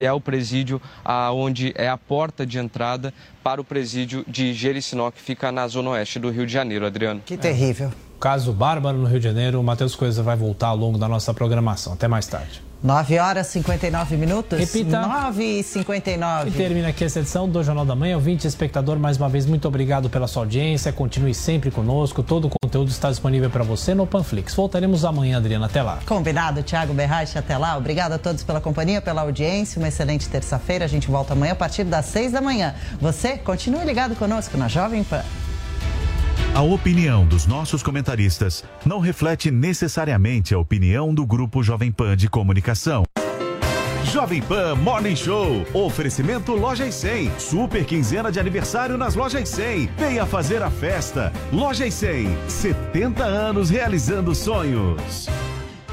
é o presídio onde é a porta de entrada para o presídio de Jericinó, que fica na zona oeste do Rio de Janeiro, Adriano. Que terrível. É. Caso bárbaro no Rio de Janeiro, o Matheus Coisa vai voltar ao longo da nossa programação. Até mais tarde. 9 horas e 59 minutos. Repita. 9 e 59. E termina aqui essa edição do Jornal da Manhã. Ouvinte espectador, mais uma vez, muito obrigado pela sua audiência. Continue sempre conosco. Todo o conteúdo está disponível para você no Panflix. Voltaremos amanhã, Adriana. Até lá. Combinado, Thiago Berrache. Até lá. Obrigado a todos pela companhia, pela audiência. Uma excelente terça-feira. A gente volta amanhã a partir das 6 da manhã. Você continue ligado conosco na Jovem Pan. A opinião dos nossos comentaristas não reflete necessariamente a opinião do Grupo Jovem Pan de Comunicação. Jovem Pan Morning Show. Oferecimento Lojas 100. Super quinzena de aniversário nas Lojas 100. Venha fazer a festa. Lojas 100. 70 anos realizando sonhos.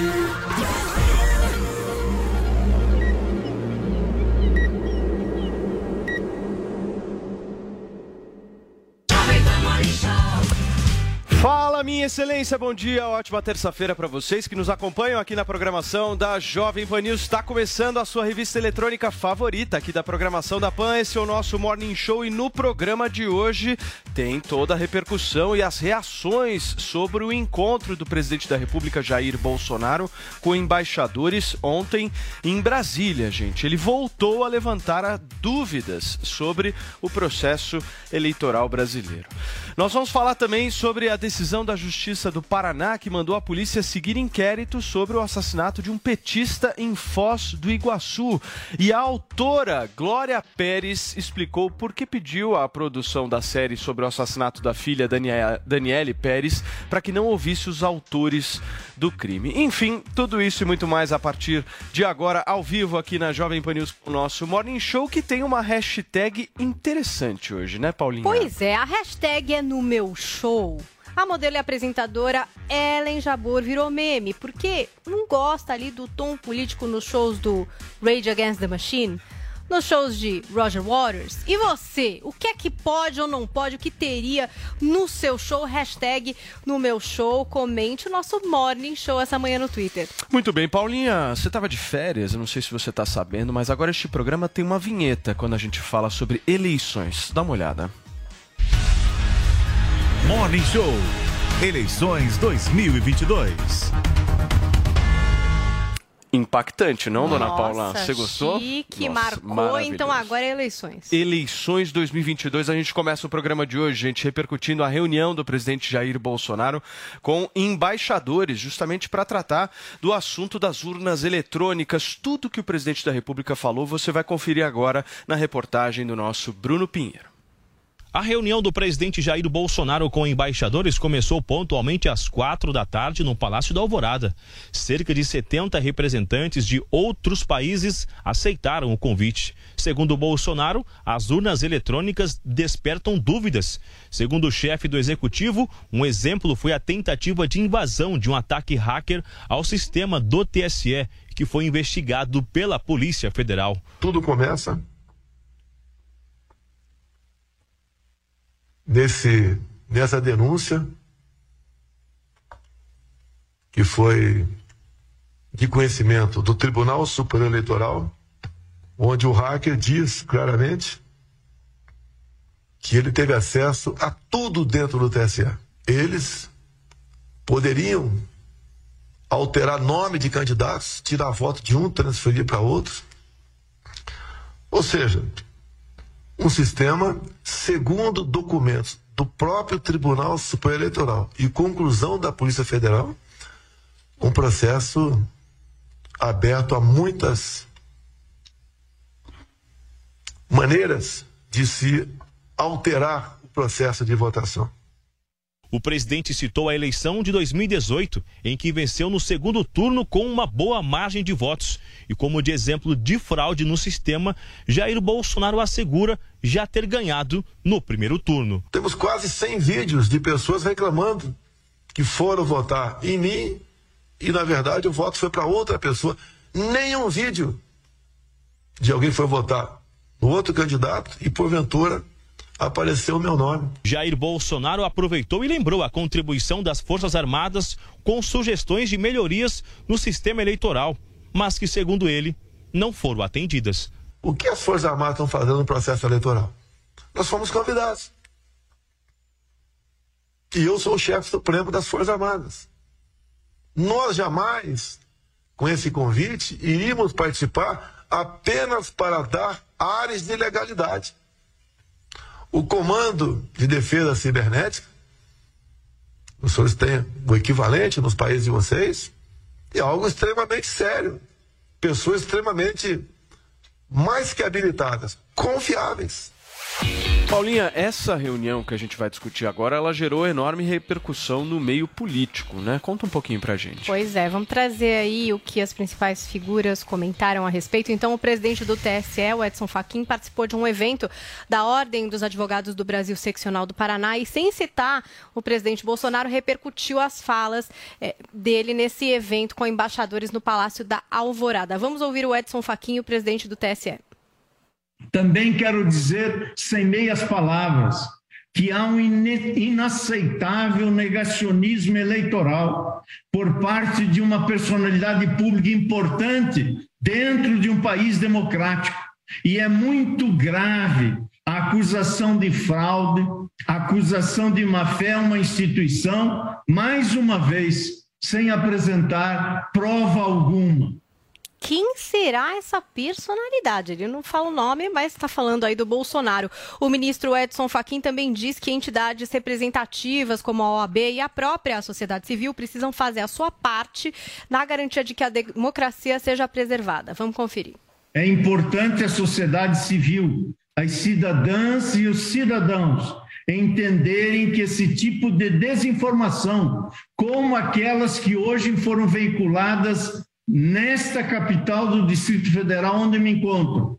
you. Minha excelência, bom dia, ótima terça-feira para vocês que nos acompanham aqui na programação da Jovem Pan News. Está começando a sua revista eletrônica favorita aqui da programação da Pan. Esse é o nosso Morning Show e no programa de hoje tem toda a repercussão e as reações sobre o encontro do presidente da República, Jair Bolsonaro, com embaixadores ontem em Brasília, gente. Ele voltou a levantar dúvidas sobre o processo eleitoral brasileiro. Nós vamos falar também sobre a decisão da Justiça do Paraná que mandou a polícia seguir inquérito sobre o assassinato de um petista em Foz do Iguaçu. E a autora Glória Pérez explicou por que pediu a produção da série sobre o assassinato da filha Daniele Pérez para que não ouvisse os autores do crime. Enfim, tudo isso e muito mais a partir de agora, ao vivo aqui na Jovem Pan News, o nosso Morning Show, que tem uma hashtag interessante hoje, né, Paulinha? Pois é, a hashtag é no meu show. A modelo e apresentadora Ellen Jabor virou meme, porque não gosta ali do tom político nos shows do Rage Against the Machine, nos shows de Roger Waters. E você, o que é que pode ou não pode, o que teria no seu show? Hashtag no meu show, comente o nosso Morning Show essa manhã no Twitter. Muito bem, Paulinha, você estava de férias, eu não sei se você está sabendo, mas agora este programa tem uma vinheta quando a gente fala sobre eleições. Dá uma olhada. Morning Show. Eleições 2022. Impactante, não, dona Nossa, Paula? Você gostou? Chique, Nossa, marcou, então agora é eleições. Eleições 2022, a gente começa o programa de hoje, gente, repercutindo a reunião do presidente Jair Bolsonaro com embaixadores, justamente para tratar do assunto das urnas eletrônicas. Tudo que o presidente da República falou, você vai conferir agora na reportagem do nosso Bruno Pinheiro. A reunião do presidente Jair Bolsonaro com embaixadores começou pontualmente às quatro da tarde no Palácio da Alvorada. Cerca de 70 representantes de outros países aceitaram o convite. Segundo Bolsonaro, as urnas eletrônicas despertam dúvidas. Segundo o chefe do executivo, um exemplo foi a tentativa de invasão de um ataque hacker ao sistema do TSE, que foi investigado pela Polícia Federal. Tudo começa nesse, nessa denúncia que foi de conhecimento do Tribunal Superior Eleitoral, onde o hacker diz claramente que ele teve acesso a tudo dentro do TSE. Eles poderiam alterar nome de candidatos, tirar voto de um, transferir para outro. Ou seja, um sistema, segundo documentos do próprio Tribunal Superior Eleitoral e conclusão da Polícia Federal, um processo aberto a muitas maneiras de se alterar o processo de votação. O presidente citou a eleição de 2018, em que venceu no segundo turno com uma boa margem de votos. E como de exemplo de fraude no sistema, Jair Bolsonaro assegura já ter ganhado no primeiro turno. Temos quase 100 vídeos de pessoas reclamando que foram votar em mim e, na verdade, o voto foi para outra pessoa. Nenhum vídeo de alguém foi votar no outro candidato e, porventura, apareceu o meu nome. Jair Bolsonaro aproveitou e lembrou a contribuição das Forças Armadas com sugestões de melhorias no sistema eleitoral, mas que, segundo ele, não foram atendidas. O que as Forças Armadas estão fazendo no processo eleitoral? Nós fomos convidados. E eu sou o chefe supremo das Forças Armadas. Nós jamais, com esse convite, iríamos participar apenas para dar áreas de legalidade. O Comando de Defesa Cibernética, os senhores têm o equivalente nos países de vocês, é algo extremamente sério. Pessoas extremamente mais que habilitadas, confiáveis. Paulinha, essa reunião que a gente vai discutir agora, ela gerou enorme repercussão no meio político, né? Conta um pouquinho pra gente. Pois é, vamos trazer aí o que as principais figuras comentaram a respeito. Então, o presidente do TSE, o Edson Fachin, participou de um evento da Ordem dos Advogados do Brasil Seccional do Paraná e, sem citar o presidente Bolsonaro, repercutiu as falas é, dele nesse evento com embaixadores no Palácio da Alvorada. Vamos ouvir o Edson Fachin, o presidente do TSE. Também quero dizer, sem meias palavras, que há um inaceitável negacionismo eleitoral por parte de uma personalidade pública importante dentro de um país democrático. E é muito grave a acusação de fraude, a acusação de má-fé a uma instituição, mais uma vez, sem apresentar prova alguma quem será essa personalidade? Ele não fala o nome, mas está falando aí do Bolsonaro. O ministro Edson Fachin também diz que entidades representativas como a OAB e a própria sociedade civil precisam fazer a sua parte na garantia de que a democracia seja preservada. Vamos conferir. É importante a sociedade civil, as cidadãs e os cidadãos entenderem que esse tipo de desinformação, como aquelas que hoje foram veiculadas nesta capital do Distrito Federal onde me encontro.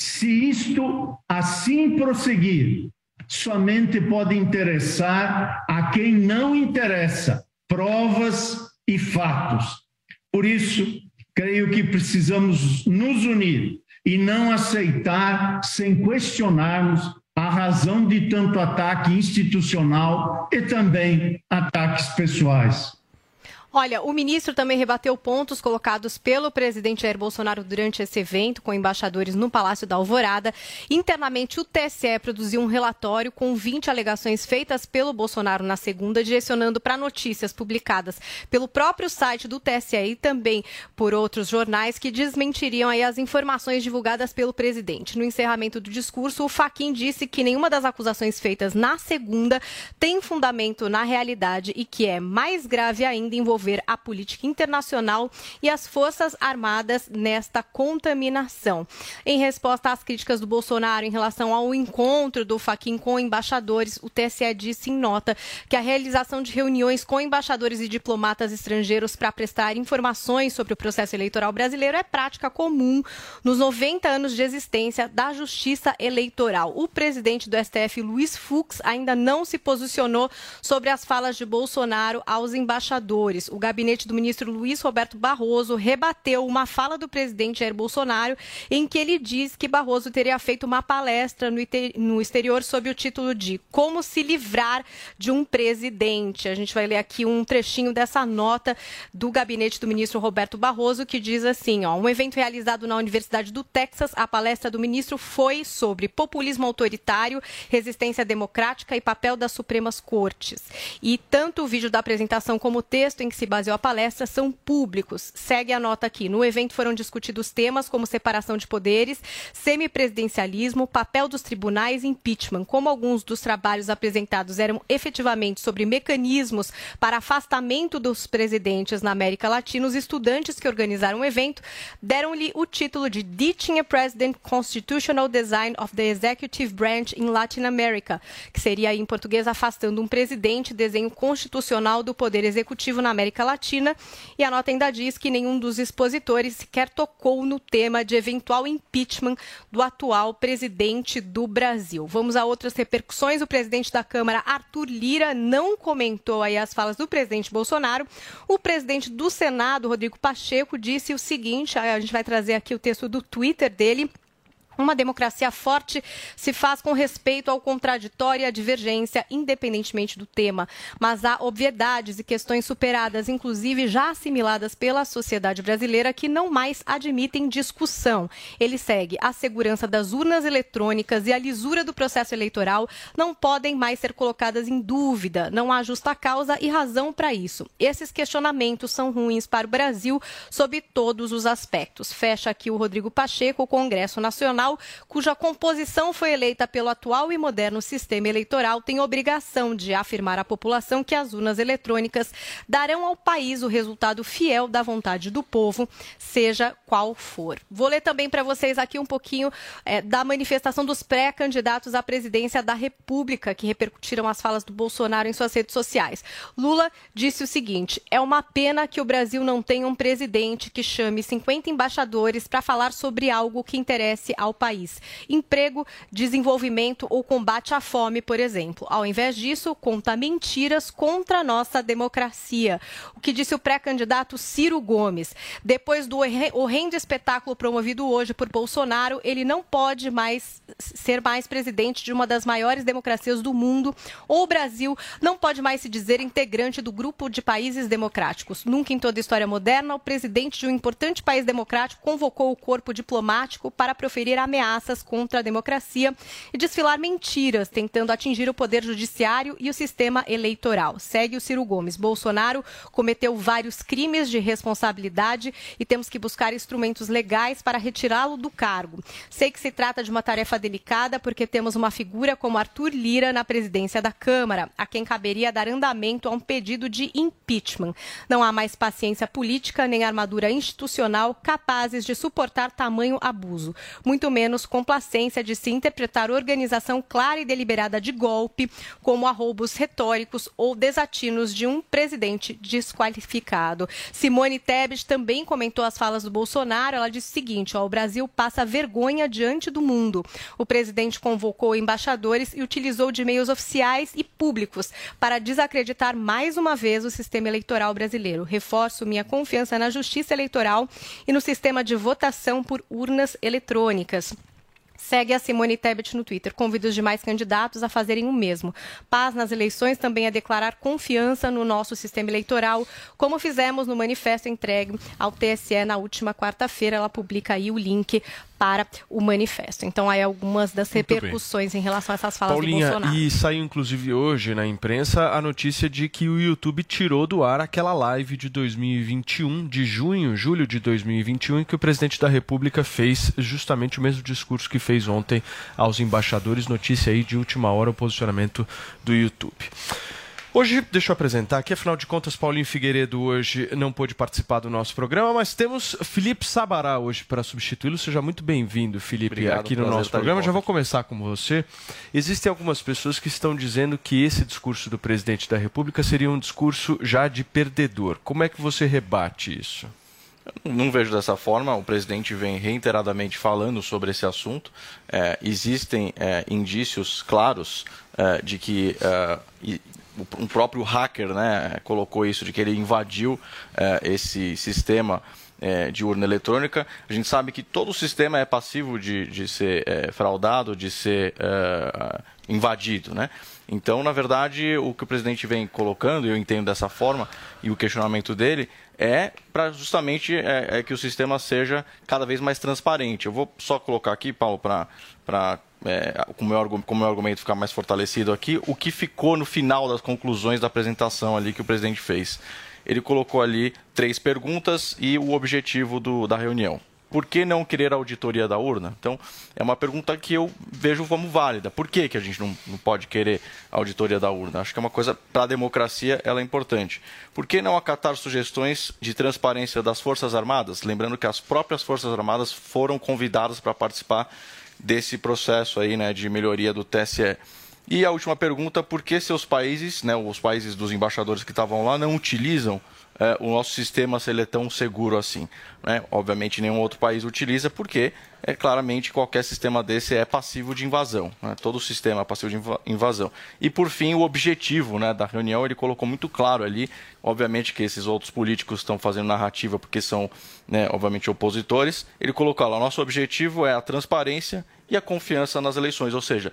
Se isto assim prosseguir, somente pode interessar a quem não interessa provas e fatos. Por isso, creio que precisamos nos unir e não aceitar sem questionarmos a razão de tanto ataque institucional e também ataques pessoais. Olha, o ministro também rebateu pontos colocados pelo presidente Jair Bolsonaro durante esse evento com embaixadores no Palácio da Alvorada. Internamente, o TSE produziu um relatório com 20 alegações feitas pelo Bolsonaro na segunda, direcionando para notícias publicadas pelo próprio site do TSE e também por outros jornais que desmentiriam as informações divulgadas pelo presidente. No encerramento do discurso, o Faquin disse que nenhuma das acusações feitas na segunda tem fundamento na realidade e que é mais grave ainda envolver envolver a política internacional e as Forças Armadas nesta contaminação. Em resposta às críticas do Bolsonaro em relação ao encontro do Faquin com embaixadores, o TSE disse em nota que a realização de reuniões com embaixadores e diplomatas estrangeiros para prestar informações sobre o processo eleitoral brasileiro é prática comum nos 90 anos de existência da Justiça Eleitoral. O presidente do STF, Luiz Fux, ainda não se posicionou sobre as falas de Bolsonaro aos embaixadores o gabinete do ministro Luiz Roberto Barroso rebateu uma fala do presidente Jair Bolsonaro em que ele diz que Barroso teria feito uma palestra no exterior sob o título de Como se livrar de um presidente. A gente vai ler aqui um trechinho dessa nota do gabinete do ministro Roberto Barroso que diz assim, ó, um evento realizado na Universidade do Texas, a palestra do ministro foi sobre populismo autoritário, resistência democrática e papel das Supremas Cortes. E tanto o vídeo da apresentação como o texto em que se baseou a palestra são públicos. Segue a nota aqui. No evento foram discutidos temas como separação de poderes, semipresidencialismo, papel dos tribunais e impeachment. Como alguns dos trabalhos apresentados eram efetivamente sobre mecanismos para afastamento dos presidentes na América Latina, os estudantes que organizaram o evento deram-lhe o título de Ditching a President Constitutional Design of the Executive Branch in Latin America, que seria em português afastando um presidente, desenho constitucional do poder executivo na América Latina. E a nota ainda diz que nenhum dos expositores sequer tocou no tema de eventual impeachment do atual presidente do Brasil. Vamos a outras repercussões. O presidente da Câmara, Arthur Lira, não comentou aí as falas do presidente Bolsonaro. O presidente do Senado, Rodrigo Pacheco, disse o seguinte: a gente vai trazer aqui o texto do Twitter dele. Uma democracia forte se faz com respeito ao contraditório e à divergência, independentemente do tema. Mas há obviedades e questões superadas, inclusive já assimiladas pela sociedade brasileira, que não mais admitem discussão. Ele segue: a segurança das urnas eletrônicas e a lisura do processo eleitoral não podem mais ser colocadas em dúvida. Não há justa causa e razão para isso. Esses questionamentos são ruins para o Brasil sob todos os aspectos. Fecha aqui o Rodrigo Pacheco, o Congresso Nacional cuja composição foi eleita pelo atual e moderno sistema eleitoral, tem obrigação de afirmar à população que as urnas eletrônicas darão ao país o resultado fiel da vontade do povo, seja qual for. Vou ler também para vocês aqui um pouquinho é, da manifestação dos pré-candidatos à presidência da República, que repercutiram as falas do Bolsonaro em suas redes sociais. Lula disse o seguinte: é uma pena que o Brasil não tenha um presidente que chame 50 embaixadores para falar sobre algo que interesse ao país. Emprego, desenvolvimento ou combate à fome, por exemplo. Ao invés disso, conta mentiras contra a nossa democracia. O que disse o pré-candidato Ciro Gomes. Depois do horrendo espetáculo promovido hoje por Bolsonaro, ele não pode mais ser mais presidente de uma das maiores democracias do mundo, ou o Brasil não pode mais se dizer integrante do grupo de países democráticos. Nunca em toda a história moderna, o presidente de um importante país democrático convocou o corpo diplomático para proferir ameaças contra a democracia e desfilar mentiras, tentando atingir o poder judiciário e o sistema eleitoral. Segue o Ciro Gomes. Bolsonaro cometeu vários crimes de responsabilidade e temos que buscar instrumentos legais para retirá-lo do cargo. Sei que se trata de uma tarefa delicada porque temos uma figura como Arthur Lira na presidência da Câmara, a quem caberia dar andamento a um pedido de impeachment. Não há mais paciência política nem armadura institucional capazes de suportar tamanho abuso. Muito menos menos complacência de se interpretar organização clara e deliberada de golpe como arroubos retóricos ou desatinos de um presidente desqualificado. Simone Tebet também comentou as falas do Bolsonaro. Ela disse o seguinte: ó, o Brasil passa vergonha diante do mundo. O presidente convocou embaixadores e utilizou de meios oficiais e públicos para desacreditar mais uma vez o sistema eleitoral brasileiro. Reforço minha confiança na justiça eleitoral e no sistema de votação por urnas eletrônicas. Segue a Simone Tebet no Twitter. Convido os demais candidatos a fazerem o mesmo. Paz nas eleições também é declarar confiança no nosso sistema eleitoral, como fizemos no manifesto entregue ao TSE na última quarta-feira. Ela publica aí o link para o manifesto. Então, aí algumas das repercussões em relação a essas falas Paulinha, do Bolsonaro. E saiu inclusive hoje na imprensa a notícia de que o YouTube tirou do ar aquela live de 2021, de junho, julho de 2021, em que o presidente da República fez justamente o mesmo discurso que fez ontem aos embaixadores. Notícia aí de última hora o posicionamento do YouTube. Hoje, deixa eu apresentar aqui, afinal de contas, Paulinho Figueiredo hoje não pôde participar do nosso programa, mas temos Felipe Sabará hoje para substituí-lo. Seja muito bem-vindo, Felipe, Obrigado, aqui no nosso programa. Já vou começar com você. Existem algumas pessoas que estão dizendo que esse discurso do presidente da República seria um discurso já de perdedor. Como é que você rebate isso? Não vejo dessa forma. O presidente vem reiteradamente falando sobre esse assunto. É, existem é, indícios claros é, de que é, um próprio hacker né, colocou isso, de que ele invadiu é, esse sistema é, de urna eletrônica. A gente sabe que todo o sistema é passivo de, de ser é, fraudado, de ser é, invadido. Né? Então, na verdade, o que o presidente vem colocando, eu entendo dessa forma, e o questionamento dele é para justamente é, é, que o sistema seja cada vez mais transparente. Eu vou só colocar aqui, Paulo, para é, com o meu, com meu argumento ficar mais fortalecido aqui, o que ficou no final das conclusões da apresentação ali que o presidente fez. ele colocou ali três perguntas e o objetivo do, da reunião por que não querer a auditoria da urna? Então, é uma pergunta que eu vejo como válida. Por que, que a gente não, não pode querer a auditoria da urna? Acho que é uma coisa, para a democracia, ela é importante. Por que não acatar sugestões de transparência das Forças Armadas? Lembrando que as próprias Forças Armadas foram convidadas para participar desse processo aí, né, de melhoria do TSE. E a última pergunta, por que seus países, né, os países dos embaixadores que estavam lá, não utilizam é, o nosso sistema se ele é tão seguro assim. Né? Obviamente nenhum outro país utiliza, porque é claramente qualquer sistema desse é passivo de invasão. Né? Todo sistema é passivo de invasão. E por fim, o objetivo né, da reunião ele colocou muito claro ali. Obviamente que esses outros políticos estão fazendo narrativa porque são, né, obviamente, opositores. Ele colocou lá: nosso objetivo é a transparência e a confiança nas eleições, ou seja,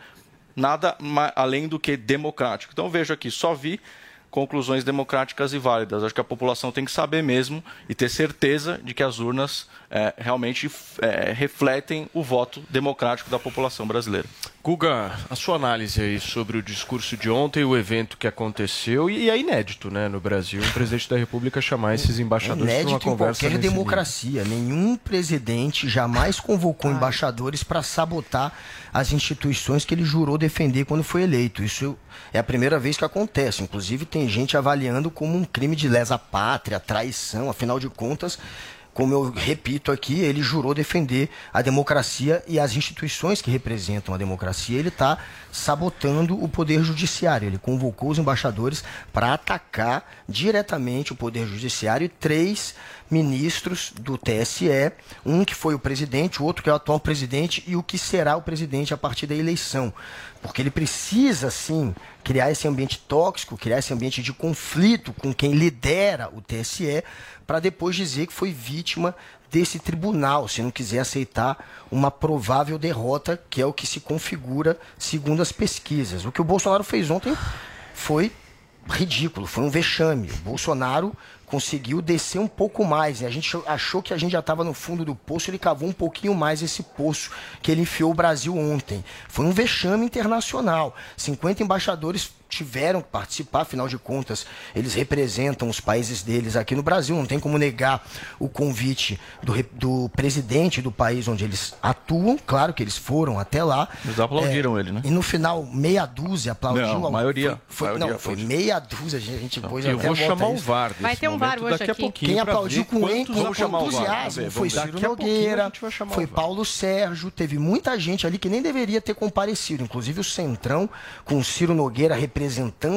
nada além do que democrático. Então vejo aqui, só vi conclusões democráticas e válidas. Acho que a população tem que saber mesmo e ter certeza de que as urnas é, realmente é, refletem o voto democrático da população brasileira. Guga, a sua análise aí sobre o discurso de ontem, o evento que aconteceu, e é inédito né, no Brasil, o presidente da República chamar esses embaixadores é para uma conversa. Em qualquer democracia. Nível. Nenhum presidente jamais convocou ah. embaixadores para sabotar as instituições que ele jurou defender quando foi eleito. Isso é a primeira vez que acontece. Inclusive, tem gente avaliando como um crime de lesa pátria, traição, afinal de contas como eu repito aqui, ele jurou defender a democracia e as instituições que representam a democracia. Ele está sabotando o poder judiciário. Ele convocou os embaixadores para atacar diretamente o poder judiciário e três ministros do TSE, um que foi o presidente, o outro que é o atual presidente e o que será o presidente a partir da eleição. Porque ele precisa, sim, criar esse ambiente tóxico, criar esse ambiente de conflito com quem lidera o TSE, para depois dizer que foi vítima desse tribunal, se não quiser aceitar uma provável derrota, que é o que se configura segundo as pesquisas. O que o Bolsonaro fez ontem foi ridículo, foi um vexame. O Bolsonaro conseguiu descer um pouco mais. Né? A gente achou que a gente já estava no fundo do poço, ele cavou um pouquinho mais esse poço que ele enfiou o Brasil ontem. Foi um vexame internacional. 50 embaixadores tiveram que participar, afinal de contas, eles representam os países deles aqui no Brasil, não tem como negar o convite do, do presidente do país onde eles atuam, claro que eles foram até lá. Eles aplaudiram é, ele, né? E no final, meia dúzia aplaudiu. Não, a maioria. Foi, foi maioria não, foi meia dúzia, a gente pôs Eu vou chamar o VAR Vai ter um VAR hoje daqui aqui. a pouquinho Quem aplaudiu com, com entusiasmo foi Ciro Nogueira, foi Paulo Sérgio, teve muita gente ali que nem deveria ter comparecido, inclusive o Centrão, com o Ciro Nogueira representando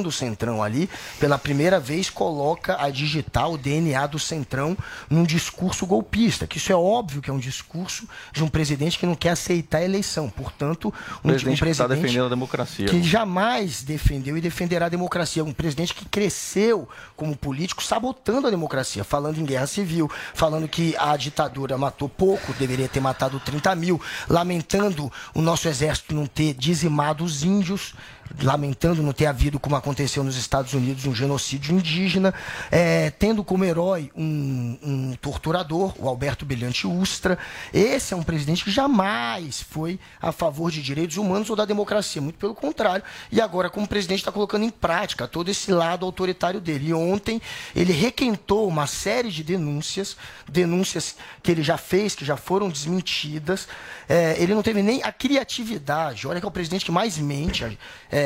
o Centrão ali, pela primeira vez coloca a digital, o DNA do Centrão, num discurso golpista, que isso é óbvio que é um discurso de um presidente que não quer aceitar a eleição. Portanto, um presidente, um presidente que está defendendo a democracia. Que jamais defendeu e defenderá a democracia. Um presidente que cresceu como político sabotando a democracia, falando em guerra civil, falando que a ditadura matou pouco, deveria ter matado 30 mil, lamentando o nosso exército não ter dizimado os índios lamentando não ter havido, como aconteceu nos Estados Unidos, um genocídio indígena, é, tendo como herói um, um, torturador, o Alberto Brilhante Ustra. Esse é um presidente que jamais foi a favor de direitos humanos ou da democracia, muito pelo contrário. E agora, como presidente, está colocando em prática todo esse lado autoritário dele. E ontem ele requentou uma série de denúncias, denúncias que ele já fez, que já foram desmentidas. É, ele não teve nem a criatividade. Olha que é o presidente que mais mente. É,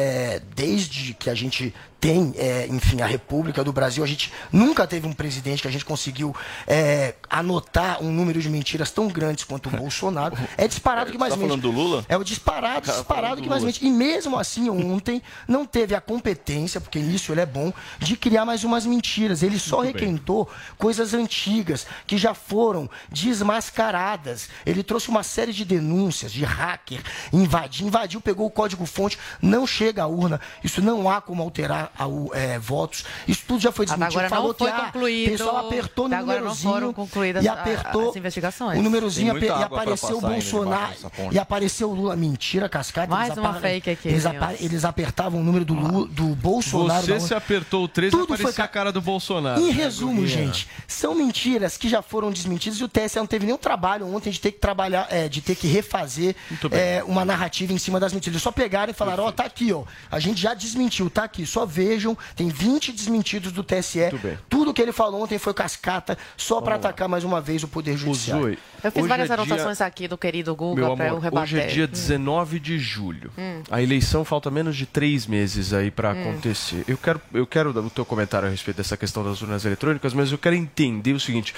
desde que a gente tem, é, enfim, a República do Brasil. A gente nunca teve um presidente que a gente conseguiu é, anotar um número de mentiras tão grandes quanto o Bolsonaro. É disparado que mais tá mente. falando do Lula? É o disparado, disparado que mais mente. E mesmo assim, ontem, não teve a competência, porque nisso ele é bom, de criar mais umas mentiras. Ele só Muito requentou bem. coisas antigas que já foram desmascaradas. Ele trouxe uma série de denúncias de hacker, invadiu, invadiu, pegou o código-fonte, não chega à urna. Isso não há como alterar ao, é, votos. Isso tudo já foi desmentido. Agora Falou não foi que ah, concluído. o pessoal apertou no agora númerozinho não foram concluídas e apertou as investigações. o númerozinho e apareceu o Bolsonaro e apareceu o Lula. Mentira, cascata. Mais eles uma fake aqui. Eles, eles, apertavam o número do, Lula, do Bolsonaro. Você se apertou o 13 tudo foi... a cara do Bolsonaro. Em resumo, gente, são mentiras que já foram desmentidas e o TSE não teve nenhum trabalho ontem de ter que trabalhar, é, de ter que refazer é, uma narrativa em cima das mentiras. Eles só pegaram e falaram, ó, oh, tá aqui, ó. A gente já desmentiu, tá aqui, só vejam, tem 20 desmentidos do TSE. Tudo que ele falou ontem foi cascata, só para atacar mais uma vez o Poder Judiciário. Eu fiz várias é dia- anotações aqui do querido Guga para eu rebater. hoje é dia Hum. 19 de julho. Hum. A eleição falta menos de três meses aí para Hum. acontecer. Eu quero, eu quero dar o teu comentário a respeito dessa questão das urnas eletrônicas, mas eu quero entender o seguinte: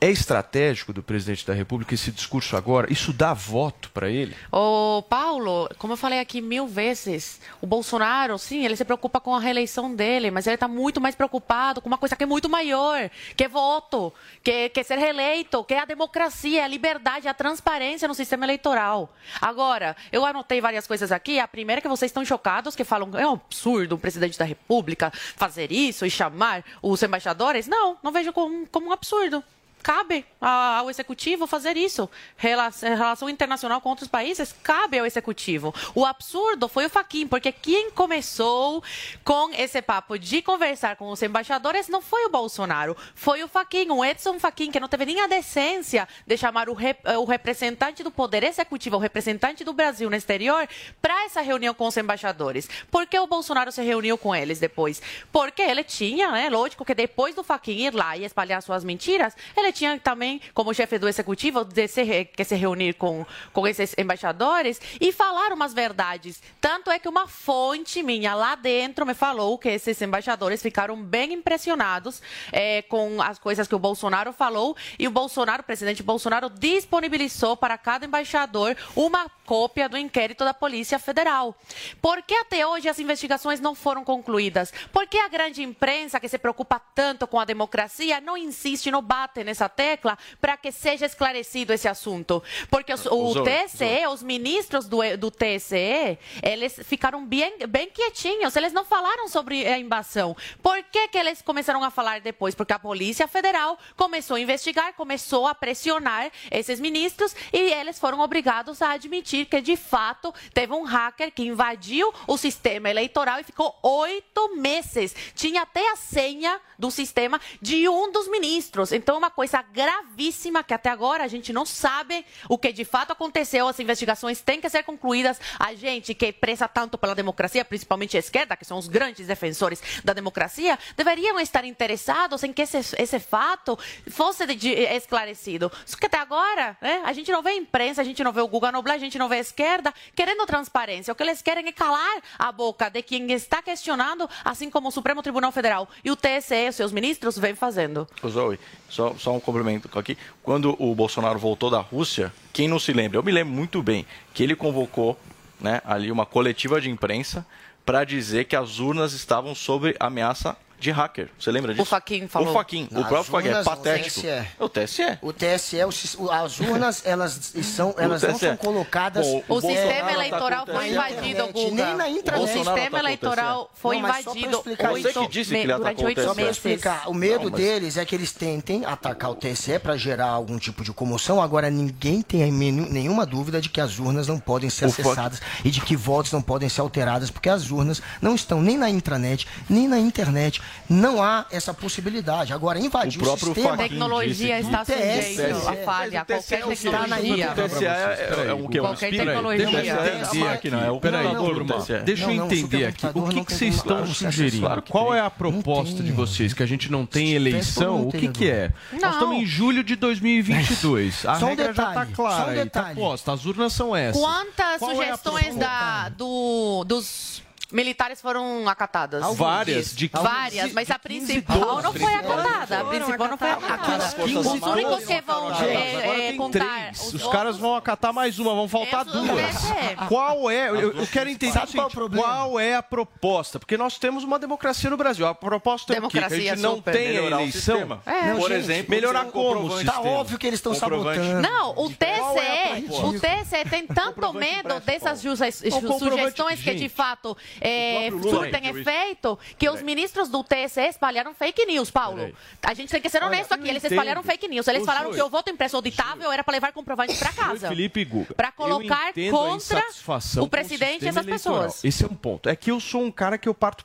é estratégico do presidente da República esse discurso agora? Isso dá voto para ele? Ô, Paulo, como eu falei aqui mil vezes, o Bolsonaro, sim, ele se preocupa com a reeleição dele, mas ele está muito mais preocupado com uma coisa que é muito maior, que é voto, que, é- que é ser reeleito, que é a democracia, a liberdade, a transparência no sistema eleitoral. Agora, eu anotei várias coisas aqui. A primeira é que vocês estão chocados, que falam é um absurdo o presidente da República fazer isso e chamar os embaixadores. Não, não vejo como, como um absurdo. Cabe ao executivo fazer isso. Rela- Relação internacional com outros países, cabe ao executivo. O absurdo foi o Faquin, porque quem começou com esse papo de conversar com os embaixadores não foi o Bolsonaro, foi o Faquin, o Edson Faquin, que não teve nem a decência de chamar o, rep- o representante do Poder Executivo, o representante do Brasil no exterior, para essa reunião com os embaixadores. Por que o Bolsonaro se reuniu com eles depois? Porque ele tinha, né, lógico que depois do Faquin ir lá e espalhar suas mentiras, ele tinha também, como chefe do executivo, de se, que se reunir com, com esses embaixadores e falar umas verdades. Tanto é que uma fonte minha lá dentro me falou que esses embaixadores ficaram bem impressionados eh, com as coisas que o Bolsonaro falou e o Bolsonaro, o presidente Bolsonaro, disponibilizou para cada embaixador uma cópia do inquérito da Polícia Federal. Por que até hoje as investigações não foram concluídas? Por que a grande imprensa, que se preocupa tanto com a democracia, não insiste, não bate nessa tecla para que seja esclarecido esse assunto? Porque os- o Zoe, TSE, os ministros do, do TSE, eles ficaram bem, bem quietinhos, eles não falaram sobre a invasão. Por que, que eles começaram a falar depois? Porque a Polícia Federal começou a investigar, começou a pressionar esses ministros e eles foram obrigados a admitir que, de fato, teve um hacker que invadiu o sistema eleitoral e ficou oito meses. Tinha até a senha do sistema de um dos ministros. Então, é uma coisa gravíssima que até agora a gente não sabe o que de fato aconteceu. As investigações têm que ser concluídas. A gente que preza tanto pela democracia, principalmente a esquerda, que são os grandes defensores da democracia, deveriam estar interessados em que esse, esse fato fosse de- de- esclarecido. Só que até agora, né, a gente não vê a imprensa, a gente não vê o Guga Noblar, a gente não vê a esquerda querendo transparência. O que eles querem é calar a boca de quem está questionando, assim como o Supremo Tribunal Federal e o TSE, seus ministros, vem fazendo. Zoe, só, só um complemento aqui. Quando o Bolsonaro voltou da Rússia, quem não se lembra? Eu me lembro muito bem que ele convocou né, ali uma coletiva de imprensa para dizer que as urnas estavam sob ameaça de hacker. Você lembra disso? O Faquin falou. O Faquin, o próprio Faquin, é o patético. TSE. O TSE. O TSE, o sis- o- as urnas, elas, são, elas não TSE. são colocadas... Bom, O sistema Bolsonaro eleitoral tá foi o invadido, Guga. nem na intranet. O sistema tá o eleitoral TSE. foi invadido Você que disse que ele atacou o TSE. Só para explicar, o medo Não, mas- deles é que eles tentem atacar o TSE para gerar algum tipo de comoção. Agora, ninguém tem nenhuma dúvida de que as urnas não podem ser O acessadas e de que votos não podem ser alteradas, porque as urnas não estão nem na intranet, nem na internet. Não há essa possibilidade. Agora, invadir O o, próprio sistema... Faquin Tecnologia disse está que- sujeito TSE. a falha, o qualquer é o tecnologia. O TSE é, é, é um? Um Qualquer tecnologia. Aqui, não é o Peraí, turma, deixa eu o entender aqui. O que, que vocês estão sugerindo? que Qual é a proposta de vocês? Que a gente não tem eleição? O que, que é? Nós estamos em julho de 2022. A Só regra já está clara, um tá detalhe. posta. As urnas são essas. Quantas é sugestões da, do, dos militares foram acatadas? Várias, de Várias, de- mas a principal não foi acatada. A principal não foi acatada. Os únicos que vão é, é, tem contar. três. Os caras vão acatar mais uma, vão faltar Esses duas. é. Qual é? Eu, eu quero entender Sabe qual é o seguinte, problema? qual é a proposta? Porque nós temos uma democracia no Brasil. A proposta é o quê? Que a gente não super. tem a eleição. É. Por gente, exemplo, melhorar como. Tá sistema. óbvio que eles estão sabotando. Não, o é política? o TSE tem tanto medo dessas sugestões que de gente, fato é, surtem efeito que os ministros do TSE espalharam fake news, Paulo. Peraí. A gente tem que ser honesto aqui, eles espalharam fake news. Eles falaram Zoe. que o voto impresso auditável era para levar comprovante para casa. Felipe Guga. Para colocar contra o presidente e essas eleitoral. pessoas. Esse é um ponto. É que eu sou um cara que eu parto.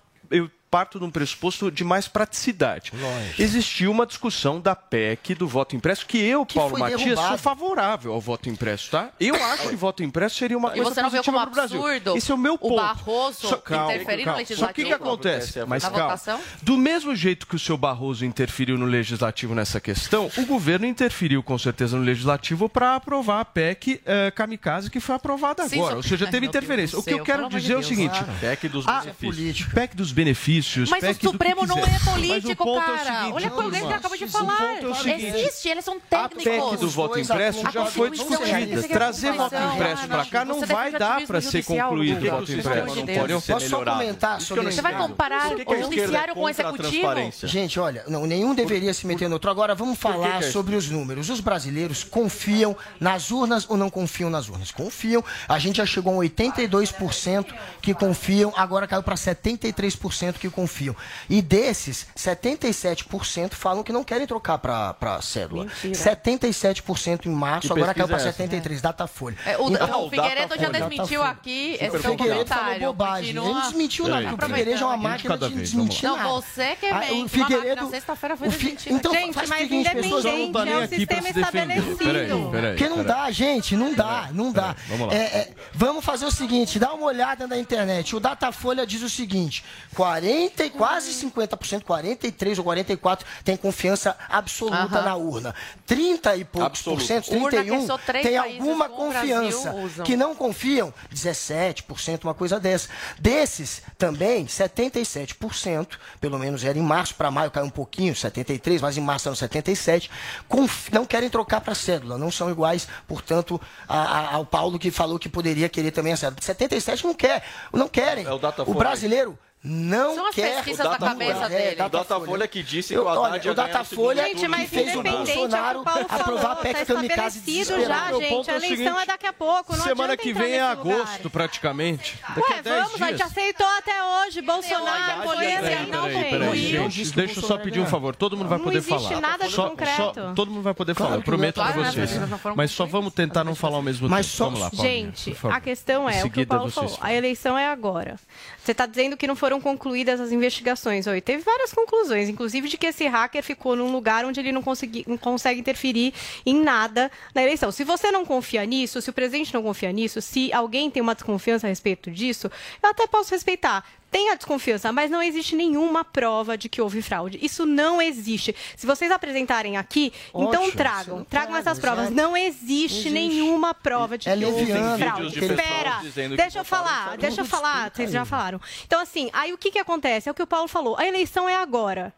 Parto de um pressuposto de mais praticidade. Existiu uma discussão da PEC do voto impresso que eu, Paulo foi Matias, derrubado. sou favorável ao voto impresso, tá? Eu acho que voto impresso seria uma E coisa você não vê positiva como para o Brasil. absurdo Esse é o meu o ponto. Barroso calma, interferir no calma. legislativo? Só que o que acontece? Mas Na calma. votação? Do mesmo jeito que o seu Barroso interferiu no legislativo nessa questão, o governo interferiu com certeza no legislativo para aprovar a PEC eh, kamikaze que foi aprovada Sim, agora. só- Ou seja, teve interferência. O que eu quero dizer é o seguinte: claro. PEC dos Ah, benefícios. PEC dos benefícios. Mas o que Supremo não é o político, é o cara. seguinte, Olha qual turma, ele acabou de o falar. é o seguinte, Existe, eles são A técnicos. PEC do voto impresso já foi discutida. Trazer voto impresso para cá não vai dar para ser concluído o voto impresso. Posso só comentar sobre Você vai comparar que que o a judiciário é com o a executivo? Gente, olha, não, nenhum deveria se meter no outro. Agora vamos que falar que é sobre os números. Os brasileiros confiam nas urnas ou não confiam nas urnas? Confiam. A gente já chegou a 82% que confiam, agora caiu para 73% que confiam. E desses, 77% falam que não querem trocar para cédula. 77% em março, Que agora caiu para pesquisa é essa? 73%, Datafolha. É, o, Então, o Figueiredo já Datafolha. desmentiu aqui esse O seu Figueiredo falou comentário. bobagem. Ele Continua não desmentiu nada. porque O Figueiredo é uma máquina de desmentir Não, você que Ah, mente. o Figueiredo- sexta-feira foi o Fi- desmentida. Então, Gente, faz o mas independente, não tá nem é um aqui sistema estabelecido. Porque não dá, gente, não dá, não dá. vamos lá. É, é, vamos fazer o seguinte, dá uma olhada na internet. O Datafolha diz o seguinte: 40 e quase 50%, 43 ou 44 tem confiança absoluta Aham. na urna. 30 e poucos por Absoluto. cento, Urna que 31 só três tem alguma o confiança. Que não confiam, 17%, uma coisa dessa. Desses também 77%, pelo menos era em março para maio caiu um pouquinho, 73, mas em março eram 77, conf- não querem trocar para cédula, não são iguais, portanto, a- a- ao Paulo que falou que poderia querer também a cédula. 77 não quer, não querem. É o Datafolha. brasileiro não São as quer pesquisas da cabeça dele. O Datafolha que disse que Eu- o Haddad o Datafolha Gente, mas que fez o independente, é o Bolsonaro o aprovar a PEC tá kamikaze desesperado. já, gente. ponto é A o eleição seguinte, é daqui a pouco, não Semana que vem é nesse lugar. agosto, praticamente. Daqui a Ué, 10 vamos, a gente dias. aceitou até hoje. Bolsonaro peraí, peraí, gente. Deixa eu só pedir um favor. Todo mundo vai Não poder existe falar. nada de concreto. todo mundo vai poder falar. Não. prometo pra né? vocês. Não Mas só vamos tentar não falar ao mesmo Mas tempo. só- Vamos lá, Gente, a questão é o que o Paulo falou. A eleição é agora. Você está dizendo que não foram concluídas as investigações. Oi, teve várias conclusões, inclusive de que esse hacker ficou num lugar onde ele não, consegui, não consegue interferir em nada na eleição. Se você não confia nisso, se o presidente não confia nisso, se alguém tem uma desconfiança a respeito disso, eu até posso respeitar. Tem a desconfiança, mas não existe nenhuma prova de que houve fraude. Isso não existe. Se vocês apresentarem aqui, então Ótimo, tragam. você não Tragam traga, essas provas. exato. Não existe, Existe. nenhuma prova de É que houve fraude. Espera, deixa eu falar, deixa eu falar. Vocês já falaram. Então, assim, aí o que, que acontece? É o que o Paulo falou. A eleição é agora.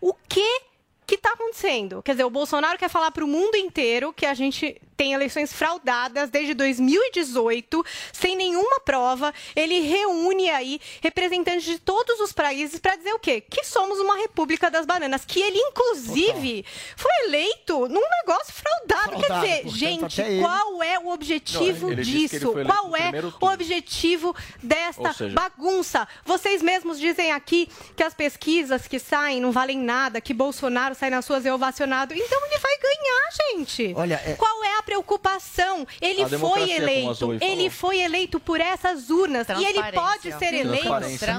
O que que está acontecendo? Quer dizer, o Bolsonaro quer falar para o mundo inteiro que a gente tem eleições fraudadas desde 2018, sem nenhuma prova. Ele reúne aí representantes de todos os países para dizer o quê? Que somos uma república das bananas. Que ele, inclusive, foi eleito num negócio fraudado. Fraudado, Quer dizer, gente, qual é o objetivo Não, disso? Qual é o objetivo desta seja- bagunça? Vocês mesmos dizem aqui que as pesquisas que saem não valem nada, que Bolsonaro sai nas suas é ovacionado. Então ele vai ganhar, gente. Olha, é- Qual é a preocupação? Ele A foi eleito. Ele foi eleito por essas urnas. E ele pode ser eleito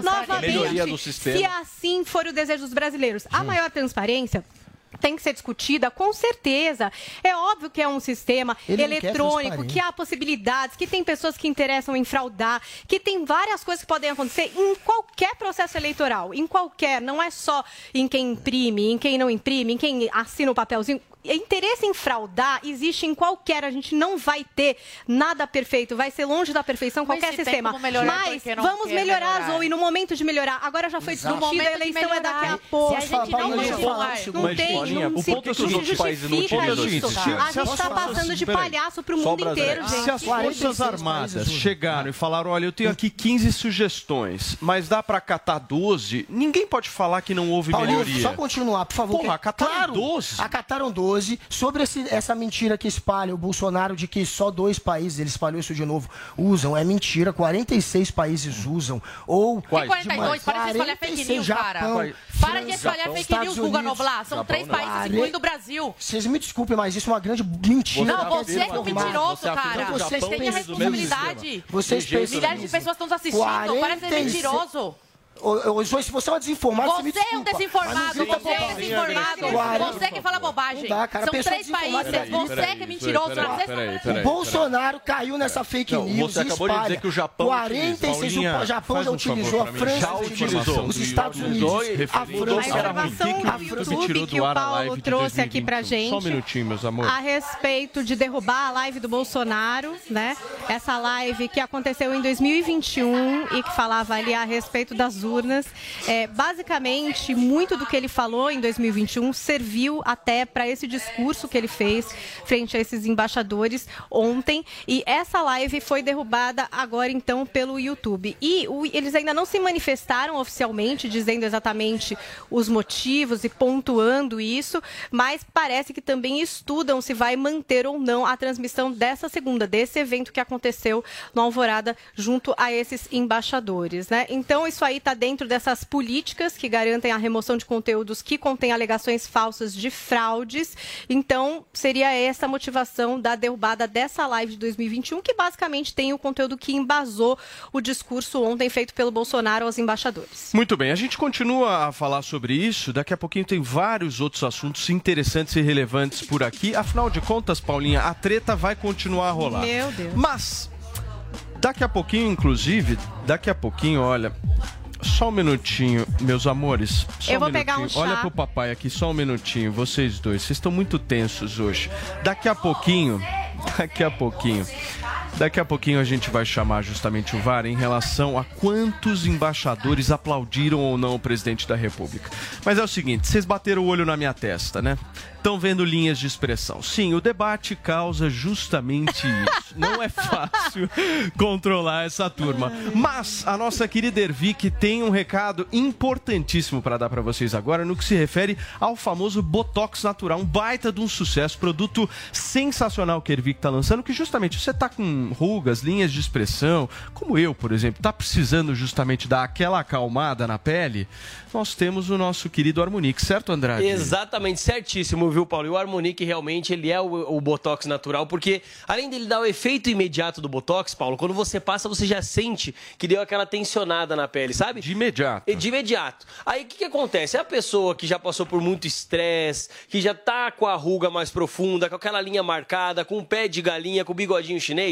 novamente. Melhoria do sistema. Se assim for o desejo dos brasileiros. A maior transparência tem que ser discutida, com certeza. É óbvio que é um sistema Ele eletrônico, que há possibilidades, que tem pessoas que interessam em fraudar, que tem várias coisas que podem acontecer em qualquer processo eleitoral, em qualquer, não é só em quem imprime, em quem não imprime, em quem assina o papelzinho. Interesse em fraudar existe em qualquer, a gente não vai ter nada perfeito, vai ser longe da perfeição Mas qualquer se tem sistema. como melhorar, Mas vamos melhorar, melhorar? Zoe, no momento de melhorar. Agora já foi Exato. discutida, a eleição é daqui a pouco. Se a gente não continuar, Não tem, não o se ponto é que os outros justifica países não isso. utilizam isso. Se- A se gente as está passando de palhaço pro Só mundo inteiro, Se gente. as 46 Forças Armadas chegaram e falaram, olha, eu tenho aqui 15 sugestões, mas dá pra catar 12, ninguém pode falar que não houve Paulinho, melhoria. só continuar, por favor. Porra, acataram claro, 12. Acataram 12. Sobre esse- essa mentira que espalha o Bolsonaro de que só dois países, ele espalhou isso de novo, usam. É mentira. 46 países usam. Ou. E 42, para de espalhar fake 46, news, cara. Japão, Para de espalhar fake Estados news, Guga. Noblar. São três Japão, países, não. incluindo o Brasil. Vocês me desculpem, mas isso é uma grande mentira. Não, Quer você é é um mentiroso, Você cara. que o Vocês têm a responsabilidade. Vocês Milhares de pessoas estão nos assistindo. Para de ser 46 mentiroso. Ô, ô, Joyce, você é uma desinformada, você, me Você é um desculpa, desinformado, grita você é um desinformado. Guarda. Você que fala bobagem. Dá, cara, a São três países, Peraí, você peraí, que é mentiroso. peraí, você peraí, O peraí. Bolsonaro caiu nessa fake Não, news você acabou de espalha. dizer que o Japão 46, Paulinha, o Japão já um utilizou, a. França Já utilizou. os Estados Unidos, a França. ruim. informação do YouTube que o a Paulo de trouxe aqui pra 2021? Só um gente. minutinho, meus amores. A respeito de derrubar a live do Bolsonaro, né? Essa live que aconteceu em 2021 e que falava ali a respeito das urnas. É, basicamente, muito do que ele falou em 2021 serviu até para esse discurso que ele fez frente a esses embaixadores ontem. E essa live foi derrubada agora, então, pelo YouTube. E o- eles ainda não se manifestaram oficialmente, dizendo exatamente os motivos e pontuando isso, mas parece que também estudam se vai manter ou não a transmissão dessa segunda, desse evento que aconteceu no Alvorada, junto a esses embaixadores. Né? Então, isso aí está dentro dessas políticas que garantem a remoção de conteúdos que contêm alegações falsas de fraudes. Então, seria essa a motivação da derrubada dessa live de 2021, que basicamente tem o conteúdo que embasou o discurso ontem feito pelo Bolsonaro aos embaixadores. Muito bem, a gente continua a falar sobre isso. Daqui a pouquinho tem vários outros assuntos interessantes e relevantes por aqui. Afinal de contas, Paulinha, a treta vai continuar a rolar. Meu Deus. Mas, daqui a pouquinho, inclusive, daqui a pouquinho, olha. Só um minutinho, meus amores. Só Eu vou um pegar um chá. Olha pro papai aqui, só um minutinho. Vocês dois, vocês estão muito tensos hoje. Daqui a pouquinho, daqui a pouquinho. Daqui a pouquinho a gente vai chamar justamente o VAR em relação a quantos embaixadores aplaudiram ou não o presidente da República. Mas é o seguinte, vocês bateram o olho na minha testa, né? Estão vendo linhas de expressão. Sim, o debate causa justamente isso. Não é fácil controlar essa turma. Mas a nossa querida Ervic tem um recado importantíssimo para dar para vocês agora no que se refere ao famoso Botox Natural. Um baita de um sucesso, produto sensacional que a Ervic está lançando, que justamente você tá com rugas, linhas de expressão, como eu, por exemplo, tá precisando justamente dar aquela acalmada na pele, nós temos o nosso querido Harmonique, certo, Andrade? Exatamente, certíssimo, viu, Paulo? E o Harmonique realmente ele é o, o Botox natural, porque além dele dar o efeito imediato do Botox, Paulo, quando você passa, você já sente que deu aquela tensionada na pele, sabe? De imediato. De imediato. Aí o que, que acontece? É a pessoa que já passou por muito estresse, que já tá com a ruga mais profunda, com aquela linha marcada, com o pé de galinha, com o bigodinho chinês,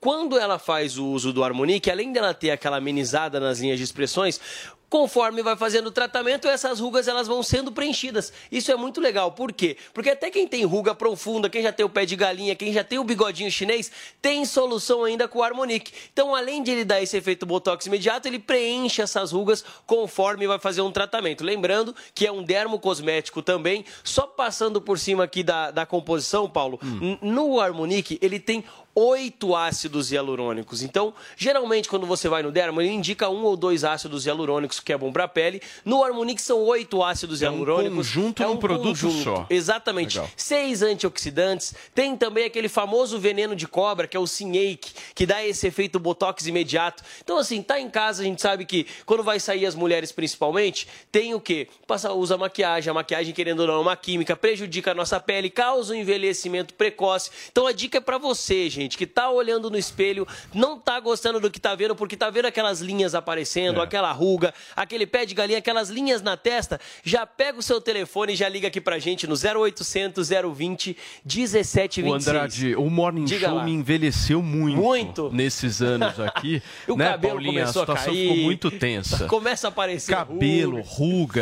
quando ela faz o uso do Harmonique, além dela ter aquela amenizada nas linhas de expressões, Conforme vai fazendo o tratamento, essas rugas elas vão sendo preenchidas. Isso é muito legal. Por quê? Porque até quem tem ruga profunda, quem já tem o pé de galinha, quem já tem o bigodinho chinês, tem solução ainda com o Harmonique. Então, além de ele dar esse efeito botox imediato, ele preenche essas rugas conforme vai fazer um tratamento. Lembrando que é um dermocosmético também, só passando por cima aqui da, da composição, Paulo, n- no Harmonique ele tem oito ácidos hialurônicos. Então, geralmente, quando você vai no dermo, ele indica um ou dois ácidos hialurônicos que é bom para a pele. No Harmonique são oito ácidos É um hialurônicos. conjunto num produto só. Exatamente. Legal. Seis antioxidantes. Tem também aquele famoso veneno de cobra, que é o Sinhake, que dá esse efeito botox imediato. Então, assim, tá em casa, a gente sabe que quando vai sair as mulheres principalmente, tem o quê? Passa, usa maquiagem, a maquiagem, querendo ou não, é uma química, prejudica a nossa pele, causa um envelhecimento precoce. Então a dica é pra você, gente, que tá olhando no espelho, não tá gostando do que tá vendo, porque tá vendo aquelas linhas aparecendo, É. aquela ruga, aquele pé de galinha, aquelas linhas na testa, já pega o seu telefone e já liga aqui pra gente no 0800 020 1726. O Andrade, o Morning Diga Show lá. me envelheceu muito, Muito. nesses anos aqui. O né, cabelo Paulinha? começou a a situação cair. ficou muito tensa. Começa a aparecer Cabelo, ruga.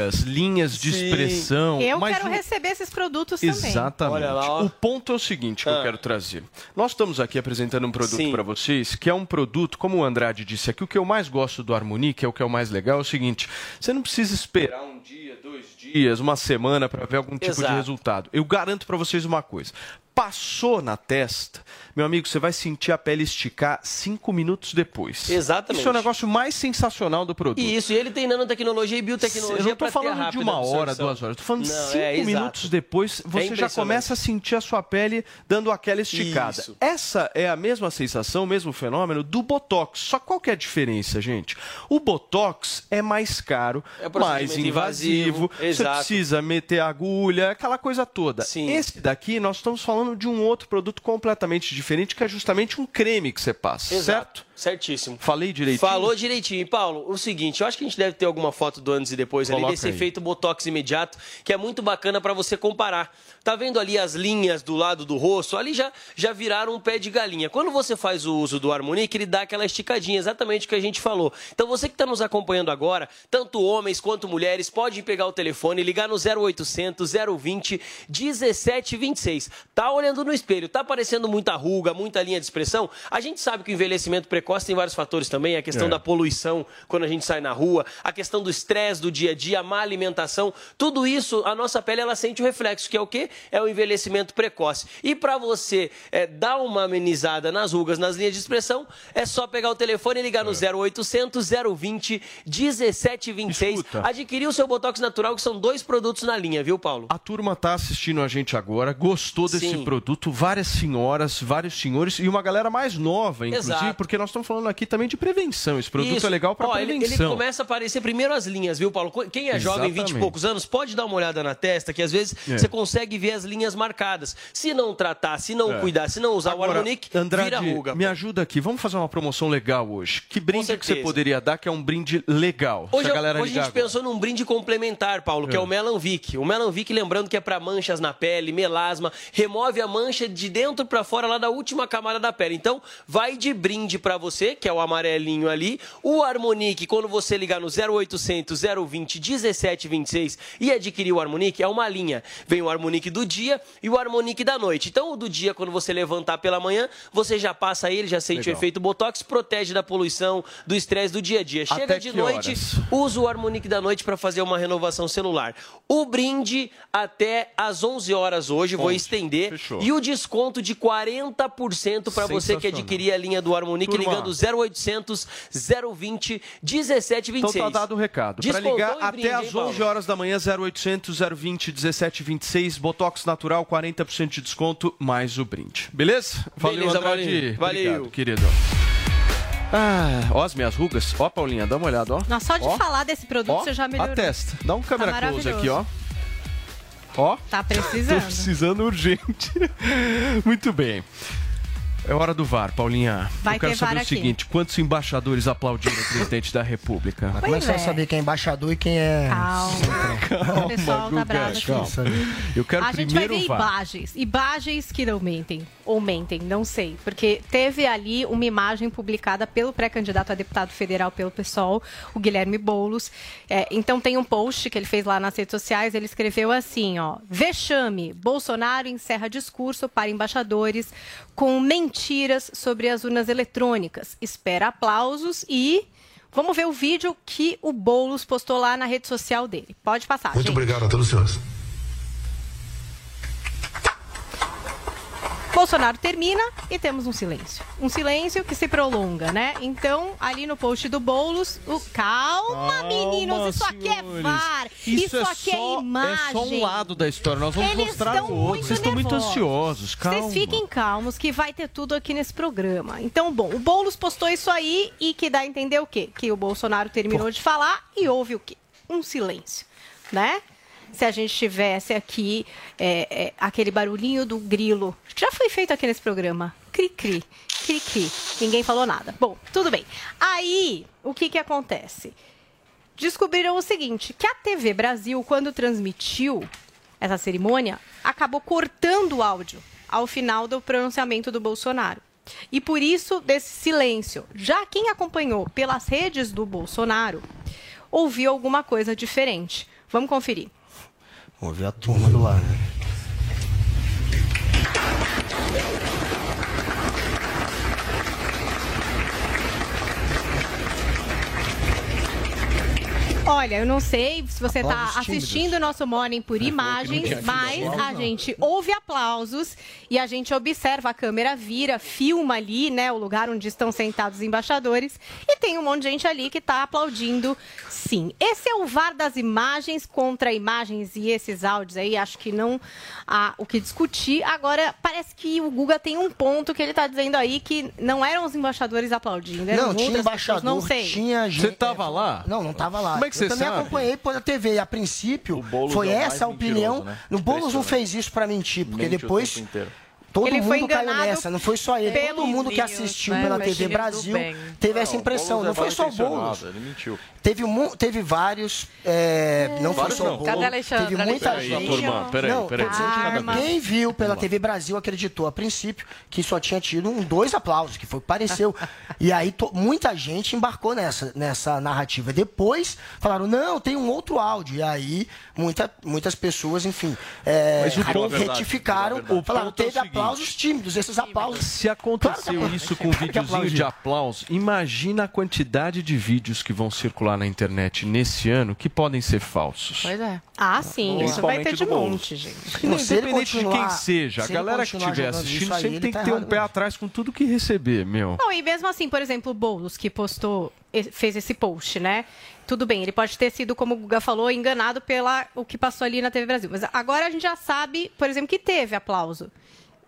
rugas, linhas de Sim. expressão. Eu mas quero o- receber esses produtos também. Exatamente. Lá, ó. O ponto é o seguinte que eu Ah. quero trazer. Nós estamos aqui apresentando um produto para vocês, que é um produto, como o Andrade disse aqui, o que eu mais gosto do Harmonique, é o que é o mais legal, é o seguinte: você não precisa esperar um dia, dois dias, uma semana para ver algum tipo de Exato. resultado. Eu garanto para vocês uma coisa. Passou na testa, meu amigo, você vai sentir a pele esticar cinco minutos depois. Exatamente. Isso é o negócio mais sensacional do produto. E isso, e ele tem nanotecnologia e biotecnologia Eu não ter falando de uma hora, absorção. duas horas. Tô falando Não, cinco é, minutos depois, você já impressionante. começa a sentir a sua pele dando aquela esticada. Isso. Essa é a mesma sensação, o mesmo fenômeno do Botox. Só qual que é a diferença, gente? O Botox é mais caro, É mais invasivo, invasivo, você precisa meter agulha, aquela coisa toda. Sim. Esse daqui, nós estamos falando de um outro produto completamente diferente, que é justamente um creme que você passa, Exato. certo? Certíssimo. Falei direitinho? Falou direitinho. E, Paulo, o seguinte, eu acho que a gente deve ter alguma foto do antes e depois ali Coloca desse aí. efeito Botox imediato, que é muito bacana para você comparar. Tá vendo ali as linhas do lado do rosto? Ali já, já viraram um pé de galinha. Quando você faz o uso do Harmonic, ele dá aquela esticadinha, exatamente o que a gente falou. Então você que está nos acompanhando agora, tanto homens quanto mulheres, pode pegar o telefone e ligar no 0800 020 1726. Tá olhando no espelho, tá aparecendo muita ruga, muita linha de expressão? A gente sabe que o envelhecimento precoce tem vários fatores também, a questão É. da poluição quando a gente sai na rua, a questão do estresse do dia a dia, a má alimentação, tudo isso, a nossa pele ela sente o reflexo, que é o quê? É o envelhecimento precoce. E para você é, dar uma amenizada nas rugas, nas linhas de expressão, é só pegar o telefone e ligar no 0800 020 1726, Escuta. adquirir o seu Botox natural, que são dois produtos na linha, viu, Paulo? A turma tá assistindo a gente agora, gostou desse Sim. produto, várias senhoras, vários senhores e uma galera mais nova, inclusive, Exato. porque nós estamos falando aqui também de prevenção. Esse produto Isso. é legal para Ó, ele- prevenção. Ele, começa a aparecer primeiro as linhas, viu, Paulo? Quem é jovem, 20 e Exatamente. poucos anos, pode dar uma olhada na testa, que às vezes É. você consegue ver as linhas marcadas. Se não tratar, se não É. cuidar, se não usar o Agora, Harmonic, Andrade, vira ruga. me ajuda aqui. Vamos fazer uma promoção legal hoje. Que brinde que você poderia dar que é um brinde legal? Hoje, a galera hoje a gente pensou num brinde complementar, Paulo, que é, É. o Melanvic. O Melanvic, lembrando que é para manchas na pele, melasma, remove a mancha de dentro para fora lá da última camada da pele. Então, vai de brinde para você, que é o amarelinho ali. O Harmonic, quando você ligar no 0800 020 1726 e adquirir o Harmonic, é uma linha. Vem o Harmonic do dia e o Harmonic da noite. Então, o do dia, quando você levantar pela manhã, você já passa ele, já sente Legal. o efeito Botox, protege da poluição, do estresse do dia a dia. Chega Até de noite, horas? usa o Harmonic da noite para fazer uma renovação celular. O brinde até às 11 horas hoje, vou 11, estender. fechou. E o desconto de 40% para você que adquirir a linha do Harmonic Turma. ligando 0800 020 1726. Então tá dado o recado. Para ligar até brinde, às Paulo? 11 horas da manhã, 0800 020 1726, Botox Natural, 40% de desconto, mais o brinde. Beleza? Valeu, Beleza, Andrade. Valeu. Obrigado, querido. Ah, ó as minhas rugas. Ó, Paulinha, dá uma olhada, ó. Nossa, só de Ó, falar desse produto ó, você já melhorou. A testa. Dá um câmera Tá close aqui, ó. Ó. Tá Tô precisando. precisando urgente. Muito bem. É hora do VAR, Paulinha. Vai Eu quero ter saber VAR o aqui. seguinte: quantos embaixadores aplaudiram o presidente da República? Mas como é que você vai saber quem é embaixador e quem é. Calma. o pessoal tá bravo aqui. Calma. Eu quero a gente vai primeiro ver imagens. Imagens que não mentem. Ou mentem, não sei. Porque teve ali uma imagem publicada pelo pré-candidato a deputado federal pelo PSOL, o Guilherme Boulos. É, então tem um post que ele fez lá nas redes sociais. Ele escreveu assim, ó. Vexame. Bolsonaro encerra discurso para embaixadores com mentiras sobre as urnas eletrônicas. Espera aplausos e... Vamos ver o vídeo que o Boulos postou lá na rede social dele. Pode passar, Muito gente. obrigado a todos os senhores. Bolsonaro termina e temos um silêncio. Um silêncio que se prolonga, né? Então, ali no post do Boulos, o calma, meninos, isso aqui é. VAR, Isso, isso, é aqui só, é imagem. É só um lado da história. Nós vamos Eles mostrar o outro. muito Vocês estão muito ansiosos. Calma. Vocês fiquem calmos que vai ter tudo aqui nesse programa. Então, bom, o Boulos postou isso aí e que dá a entender o quê? Que o Bolsonaro terminou de falar e houve o quê? Um silêncio, né? Se a gente tivesse aqui é, é, aquele barulhinho do grilo, já foi feito aqui nesse programa. Cri-cri, cri-cri. Ninguém falou nada. Bom, tudo bem. Aí, o que que acontece? descobriram o seguinte, que a TV Brasil, quando transmitiu essa cerimônia, acabou cortando o áudio ao final do pronunciamento do Bolsonaro. E por isso desse silêncio. Já quem acompanhou pelas redes do Bolsonaro ouviu alguma coisa diferente. Vamos conferir. Vamos ver a turma do lado. Olha, eu não sei se você está assistindo o nosso Morning por imagens, tinha mas aplausos, a gente ouve aplausos e a gente observa, a câmera vira, filma ali, né, o lugar onde estão sentados os embaixadores e tem um monte de gente ali que está aplaudindo, sim. Esse é o VAR das imagens contra imagens e esses áudios aí, acho que não há o que discutir. Agora, parece que o Guga tem um ponto que ele está dizendo aí que não eram os embaixadores aplaudindo, eram Não, tinha embaixador, pessoas, não sei. tinha gente. Você tava lá? Não, não tava lá. Como é que eu você também sabe? acompanhei pela TV. E a princípio, foi é o essa a opinião. mentiroso, né? No Boulos não fez isso pra mentir, porque Mente o depois. Todo ele mundo foi caiu nessa, não foi só ele. Todo mundo que assistiu né? pela TV Brasil teve essa impressão. Não foi só o Boulos. Ele mentiu. Teve, mu- teve vários. é, não foi só não. o Boulos. Cadê Alexandre? Teve muita Peraí, gente. turma, peraí, não, peraí. Quem viu pela. TV Brasil acreditou a princípio que só tinha tido um, dois aplausos, que foi o que pareceu. e aí to- muita gente embarcou nessa, nessa narrativa. Depois falaram, não, tem um outro áudio. E aí muita, muitas pessoas, enfim, é, ponto- retificaram, falaram, é o teve aplausos tímidos. Esses aplausos. Se aconteceu isso com um Claro videozinho de aplaudiu. aplauso, imagina a quantidade de vídeos que vão circular na internet nesse ano que podem ser falsos. Pois é. Ah, sim, isso vai ter de monte, gente. Não, independente de quem seja, a galera que estiver assistindo aí, sempre tem tá que ter um errado pé mesmo. atrás com tudo que receber, meu. Não, e mesmo assim, por exemplo, o Boulos, que postou, fez esse post, né? Tudo bem, ele pode ter sido, como o Guga falou, enganado pela o que passou ali na TV Brasil. Mas agora a gente já sabe, por exemplo, que teve aplauso.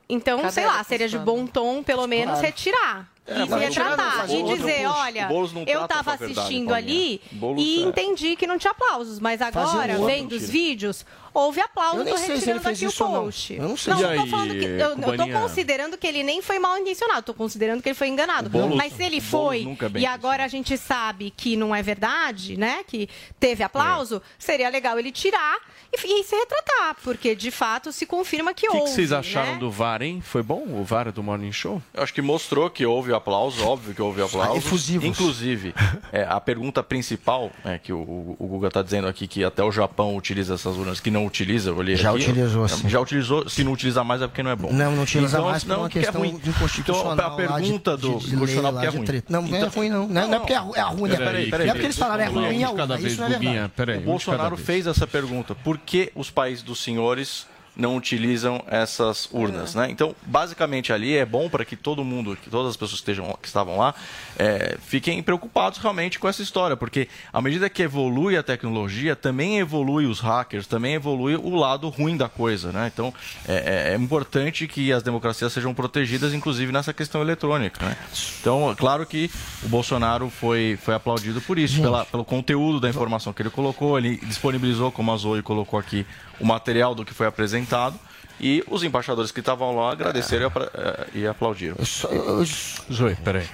Então, Cadê sei lá, seria de postando? bom tom, pelo menos, Claro. retirar. É, e retratar. E não dizer, olha, não eu trata tava com a verdade, assistindo ali Boulos e é- entendi que não tinha aplausos. Mas agora, outro. vendo os vídeos, houve aplauso, Eu nem tô sei se ele retirando aqui o ou não. post. Eu não sei. Não, eu tô falando que. Eu, eu tô considerando que ele nem foi mal intencionado, tô considerando que ele foi enganado. Boulos- Mas se ele foi é e agora a gente sabe que não é verdade, né? Que teve aplauso, seria legal ele tirar e, e se retratar, porque de fato se confirma que O que, houve. que vocês acharam né? do VAR, hein? Foi bom o VAR do Morning Show? Eu acho que mostrou que houve aplauso, óbvio que houve aplauso. efusivos. Inclusive, é, a pergunta principal, é, que o, o- o Guga está dizendo aqui que até o Japão utiliza essas urnas, que não utiliza, eu olhei Já aqui. utilizou, sim. Já utilizou, se não utilizar mais é porque não é bom. Não, não utiliza mais por não, uma porque questão é ruim. de constitucional. Então, a pergunta de- do de- de lei constitucional lá porque é ruim. treta. Não, não é Então- ruim, não. Não, não é porque é ru- é ruim, né? Peraí, peraí, Não é porque eles falaram é ruim, é ruim. é peraí, o Bolsonaro fez essa pergunta. Por que os países dos senhores não utilizam essas urnas, né? Então, basicamente ali é bom para que todo mundo, que todas as pessoas que, estejam, que estavam lá, é, fiquem preocupados realmente com essa história, porque à medida que evolui a tecnologia, também evolui os hackers, também evolui o lado ruim da coisa, né? Então, é, é- é importante que as democracias sejam protegidas, inclusive nessa questão eletrônica, né? Então, é claro que o Bolsonaro foi, foi aplaudido por isso, pela, pelo conteúdo da informação que ele colocou, ele disponibilizou, como a Zoe colocou aqui, o material do que foi apresentado. E os embaixadores que estavam lá agradeceram e eh, e aplaudiram. Zoe, peraí.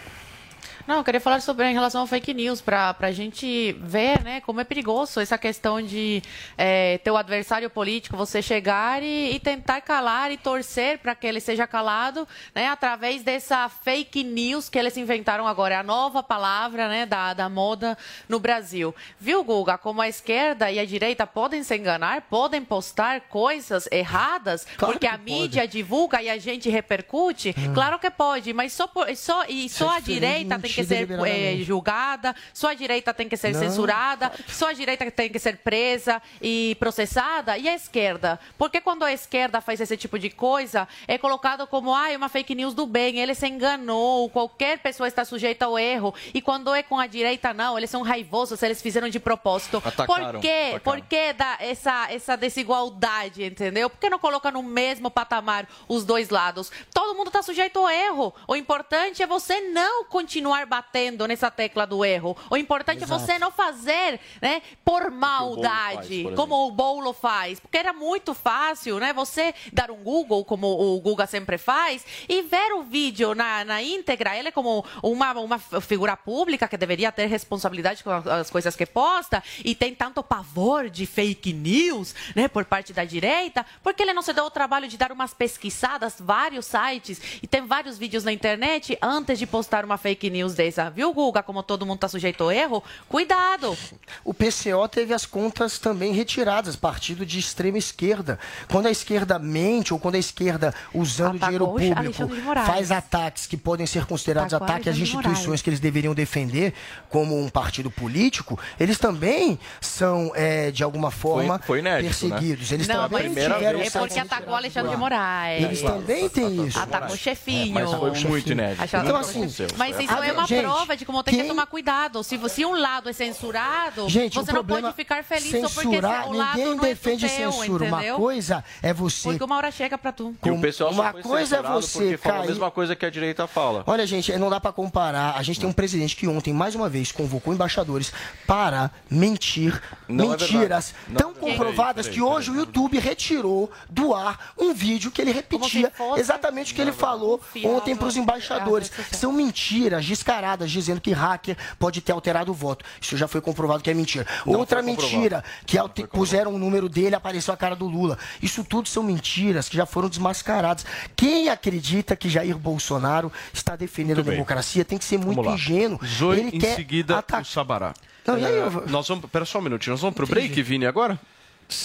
Não, eu queria falar sobre em relação ao fake news, para a gente ver né, como é perigoso essa questão de é, ter o adversário político, você chegar e, e tentar calar e torcer para que ele seja calado né, através dessa fake news que eles inventaram agora, é a nova palavra né, da, da moda no Brasil. Viu, Guga, como a esquerda e a direita podem se enganar, podem postar coisas erradas, Claro porque que a mídia divulga e a gente repercute? Claro que pode, mas só, por- só, e só a direita tem que ser deliberadamente. julgada, só a direita tem que ser Não, censurada, só a direita tem que ser presa e processada, e a esquerda? Porque quando a esquerda faz esse tipo de coisa, é colocado como ah, é uma fake news do bem, ele se enganou, qualquer pessoa está sujeita ao erro. E quando é com a direita, não, eles são raivosos, eles fizeram de propósito. Atacaram, Por quê? atacaram. Por que dá essa, essa desigualdade, entendeu? Por que não coloca no mesmo patamar os dois lados? Todo mundo está sujeito ao erro. O importante é você não continuar batendo nessa tecla do erro. O importante Exato. é você não fazer, né, por maldade, por como o Boulo faz. Porque era muito fácil, né, você dar um Google, como o Guga sempre faz, e ver o vídeo na, na íntegra. Ele é como uma, uma figura pública que deveria ter responsabilidade com as coisas que posta e tem tanto pavor de fake news, né, por parte da direita, porque ele não se deu o trabalho de dar umas pesquisadas, vários sites, e tem vários vídeos na internet antes de postar uma fake news dessa. Viu, Guga, como todo mundo está sujeito ao erro? Cuidado! O PCO teve as contas também retiradas, partido de extrema esquerda. Quando a esquerda mente ou quando a esquerda, usando Atacou dinheiro público, faz ataques que podem ser considerados Atacou ataques às instituições Moraes. que eles deveriam defender como um partido político, eles também são, é, de alguma forma, foi inédito, né? perseguidos. Eles não, também mas tiveram é porque atacou Alexandre de Moraes. Eles também têm isso. Atacou o chefinho. Mas foi muito inédito. Então, assim. Mas Foi isso é uma uma Gente, prova de como tem que quem- tomar cuidado. Se, você- se um lado é censurado, Gente, você não pode ficar feliz só porque censurar, o lado ninguém não é defende teu, censura. entendeu? Uma coisa é você Porque uma hora chega pra tu. E o pessoal uma coisa é você porque fala a cair- mesma coisa que a direita fala. Olha, gente, não dá pra comparar. A gente tem um presidente que ontem, mais uma vez, convocou embaixadores para mentir. Não é mentiras. Não tão é verdade. comprovadas Peraí, que hoje o YouTube retirou do ar um vídeo que ele repetia fosse- exatamente o que ele falou confiável. ontem para os embaixadores. É São mentiras descaradas, dizendo que hacker pode ter alterado o voto. Isso já foi comprovado que é mentira. Não Outra mentira, que puseram o número dele, apareceu a cara do Lula. Isso tudo são mentiras que já foram desmascaradas. Quem acredita que Jair Bolsonaro está defendendo a bem. democracia tem que ser muito ingênuo. Zoe, Ele em quer seguida, o Sabará. Não, É, eu Nós vamos... Pera só um minutinho. Nós vamos pro Entendi. break, Vini, agora?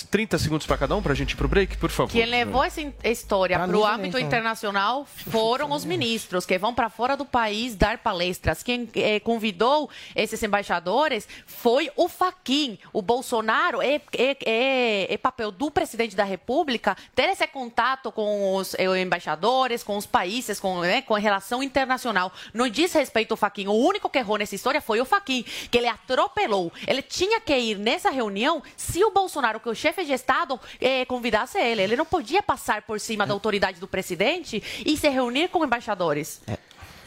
30 segundos para cada um, pra gente ir pro break, por favor. Quem levou essa história para o âmbito então. internacional foram os ministros que vão para fora do país dar palestras. Quem eh, convidou esses embaixadores foi o Faquin. O Bolsonaro é, é- é- é papel do presidente da República ter esse contato com os eh, embaixadores, com os países, com, né, com a relação internacional. Não diz respeito ao Faquin. O único que errou nessa história foi o Faquin, que ele atropelou. Ele tinha que ir nessa reunião se o Bolsonaro, que o chefe de Estado, eh, convidasse ele. Ele não podia passar por cima da autoridade do presidente e se reunir com embaixadores.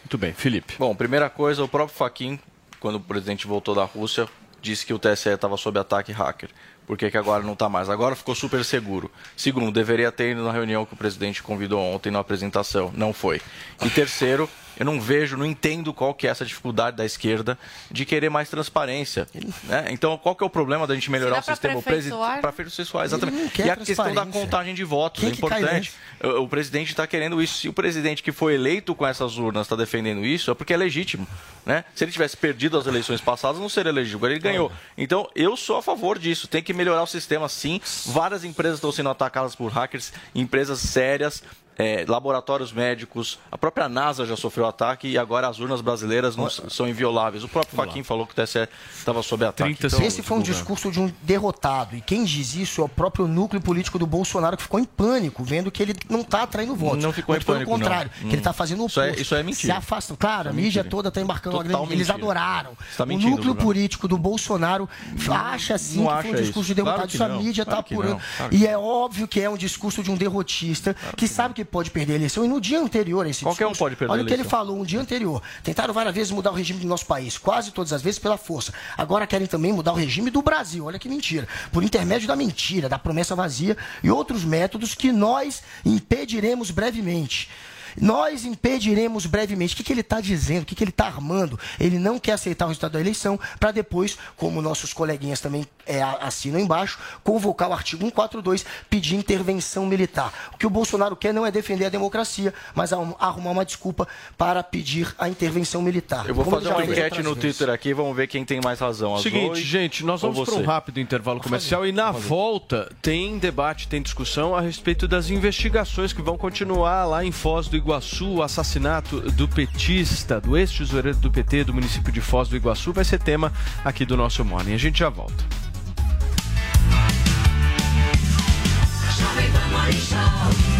Muito bem, Felipe. Bom, primeira coisa, o próprio Faquin, quando o presidente voltou da Rússia, disse que o TSE estava sob ataque hacker. Por que, que agora não está mais? Agora ficou super seguro. Segundo, deveria ter ido na reunião que o presidente convidou ontem na apresentação. Não foi. E terceiro, eu não vejo, não entendo qual que é essa dificuldade da esquerda de querer mais transparência. né? Então, qual que é o problema da gente melhorar dá o sistema? aperfeiçoar? Para Ele exatamente. E a questão da contagem de votos Quem é importante. O o presidente está querendo isso. Se o presidente que foi eleito com essas urnas está defendendo isso, é porque é legítimo. Né? Se ele tivesse perdido as eleições passadas, não seria legítimo. Agora ele ganhou. Então, eu sou a favor disso. Tem que melhorar o sistema, sim. Várias empresas estão sendo atacadas por hackers, empresas sérias. É, laboratórios médicos, a própria NASA já sofreu ataque e agora as urnas brasileiras não são invioláveis. O próprio Faquin falou que o TSE estava sob ataque. 30 Então, Esse foi um discurso de um derrotado. E quem diz isso é o próprio núcleo político do Bolsonaro, que ficou em pânico, vendo que ele não está atraindo votos. Não ficou em Muito pelo pânico, não. contrário, que ele está fazendo o Isso é- oposto. isso é mentira. Se afastam. Claro, a mídia toda está embarcando uma Total grande... Eles adoraram. Tá o mentindo, núcleo Bruno. político do Bolsonaro acha sim não que foi um discurso isso. de derrotado. Claro que isso a não. mídia está Claro que apurando. não. Claro E é óbvio que é um discurso de um derrotista que, sabe que pode perder a eleição. E no dia anterior a esse Qualquer um discurso, pode perder olha o que ele falou um dia anterior. Tentaram várias vezes mudar o regime do nosso país, quase todas as vezes pela força. Agora querem também mudar o regime do Brasil. Olha que mentira. Por intermédio da mentira, da promessa vazia e outros métodos que nós impediremos brevemente. Nós impediremos brevemente. O que, que ele está dizendo? O que, que ele está armando? Ele não quer aceitar o resultado da eleição para depois, como nossos coleguinhas também é, assinam embaixo, convocar o artigo 142, pedir intervenção militar. O que o Bolsonaro quer não é defender a democracia, mas arrum- arrumar uma desculpa para pedir a intervenção militar. Eu vou Como fazer uma enquete no vezes. Twitter aqui, vamos ver quem tem mais razão. a Seguinte, Zoe gente, nós vamos para um rápido intervalo comercial e na volta tem debate, tem discussão a respeito das investigações que vão continuar lá em Foz do Iguaçu, o assassinato do petista, do ex-tesoureiro do PT do município de Foz do Iguaçu, vai ser tema aqui do nosso Morning. A gente já volta. Jovem Pan Morning Show.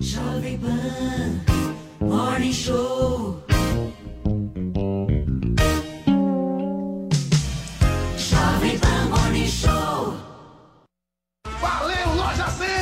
Jovem Pan Morning Show. Jovem Pan Morning Show. Valeu, Loja 100!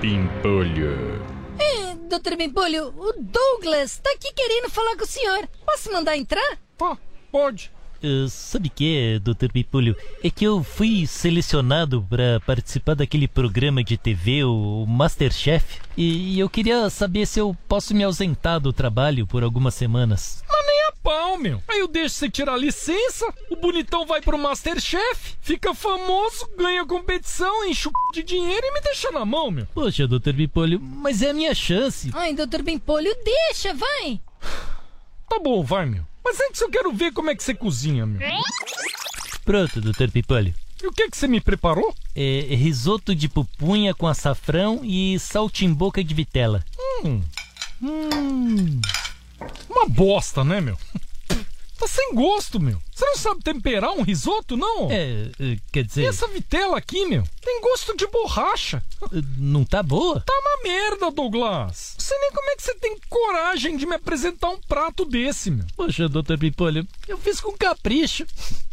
Pimpolho. É, doutor Pimpolho, o Douglas tá aqui querendo falar com o senhor. Posso mandar entrar? pode. Uh, sabe o que, Dr. Pimpolho? É que eu fui selecionado para participar daquele programa de TV, o Masterchef, e, e eu queria saber se eu posso me ausentar do trabalho por algumas semanas. Mas nem a pau, meu. Aí eu deixo você tirar a licença, o bonitão vai pro Masterchef, fica famoso, ganha competição, enche o c... de dinheiro e me deixa na mão, meu. Poxa, Dr. Pimpolho, mas é a minha chance. Ai, doutor Pimpolho, deixa, vai. Tá bom, vai, meu. Mas antes eu quero ver como é que você cozinha, meu. Pronto, Dr. Pimpolho. E o que que você me preparou? É risoto de pupunha com açafrão e saltimboca de vitela. Hum. Hum. Uma bosta, né, meu? Tá sem gosto, meu. Você não sabe temperar um risoto, não? É, é, quer dizer. E essa vitela aqui, meu? Tem gosto de borracha. Não tá boa? Tá uma merda, Douglas. Não sei nem como é que você tem coragem de me apresentar um prato desse, meu. Poxa, doutor Pipolho, eu fiz com capricho.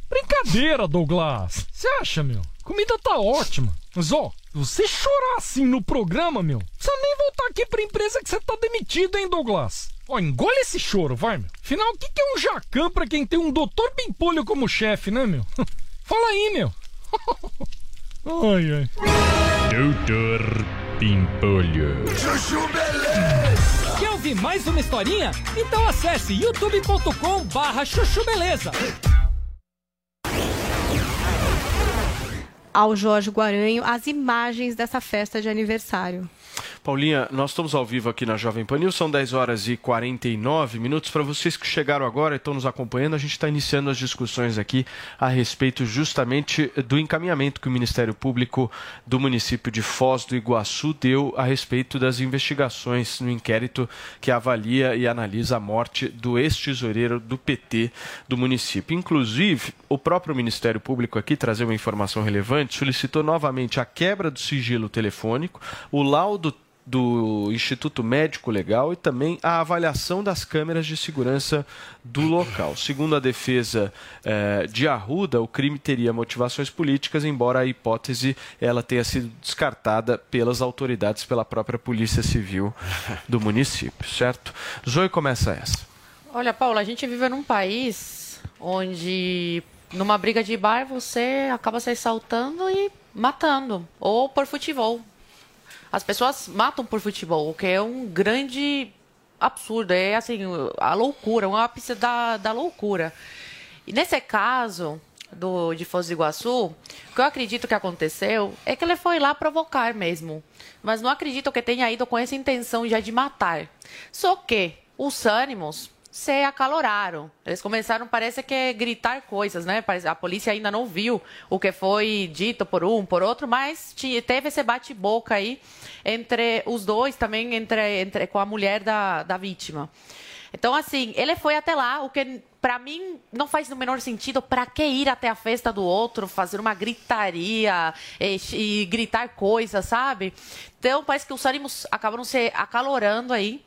Brincadeira, Douglas. Você acha, meu? Comida tá ótima. Mas, ó, você chorar assim no programa, meu, precisa nem voltar aqui pra empresa que você tá demitido, hein, Douglas? Ó, engole esse choro, vai, meu. Afinal, o que, que é um jacan pra quem tem um doutor Pimpolho como chefe, né, meu? Fala aí, meu. ai, ai. Doutor Pimpolho. Chuchu Beleza. Quer ouvir mais uma historinha? Então acesse youtube.com barra chuchu beleza. Ao Jorge Guaranho, as imagens dessa festa de aniversário. Paulinha, nós estamos ao vivo aqui na Jovem Pan News, são 10 horas e 49 minutos. Para vocês que chegaram agora e estão nos acompanhando, a gente está iniciando as discussões aqui a respeito justamente do encaminhamento que o Ministério Público do município de Foz do Iguaçu deu a respeito das investigações no inquérito que avalia e analisa a morte do ex-tesoureiro do PT do município. Inclusive, o próprio Ministério Público aqui, trazer uma informação relevante, solicitou novamente a quebra do sigilo telefônico, o laudo do Instituto Médico Legal e também a avaliação das câmeras de segurança do local. Segundo a defesa eh, de Arruda, o crime teria motivações políticas, embora a hipótese ela tenha sido descartada pelas autoridades, pela própria Polícia Civil do município, certo? Zoe começa essa. Olha, Paula, a gente vive num país onde numa briga de bar você acaba se assaltando e matando, ou por futebol. As pessoas matam por futebol, o que é um grande absurdo, é assim, a loucura, um ápice da, da loucura. E nesse caso do, de Foz do Iguaçu, o que eu acredito que aconteceu é que ele foi lá provocar mesmo. Mas não acredito que tenha ido com essa intenção já de matar. Só que os ânimos se acaloraram. Eles começaram, parece que, gritar coisas, né? A polícia ainda não viu o que foi dito por um, por outro, mas teve esse bate-boca aí entre os dois, também entre, entre com a mulher da, da vítima. Então, assim, ele foi até lá, o que para mim não faz no menor sentido. Para que ir até a festa do outro, fazer uma gritaria e, e gritar coisas, sabe? Então, parece que os ânimos acabaram se acalorando aí.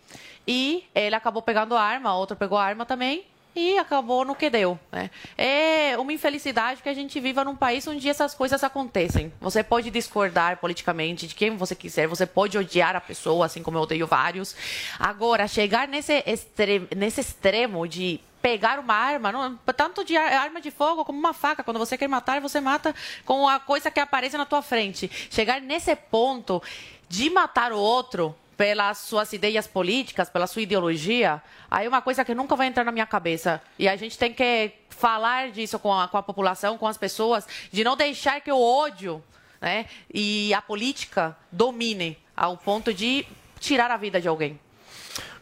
E ele acabou pegando a arma, a outra pegou a arma também e acabou no que deu. Né? É uma infelicidade que a gente viva num país onde essas coisas acontecem. Você pode discordar politicamente de quem você quiser, você pode odiar a pessoa, assim como eu odeio vários. Agora, chegar nesse, extre nesse extremo de pegar uma arma, não, tanto de arma de fogo como uma faca. Quando você quer matar, você mata com a coisa que aparece na tua frente. Chegar nesse ponto de matar o outro pelas suas ideias políticas, pela sua ideologia, aí é uma coisa que nunca vai entrar na minha cabeça. E a gente tem que falar disso com a, com a população, com as pessoas, de não deixar que o ódio né? E a política domine ao ponto de tirar a vida de alguém.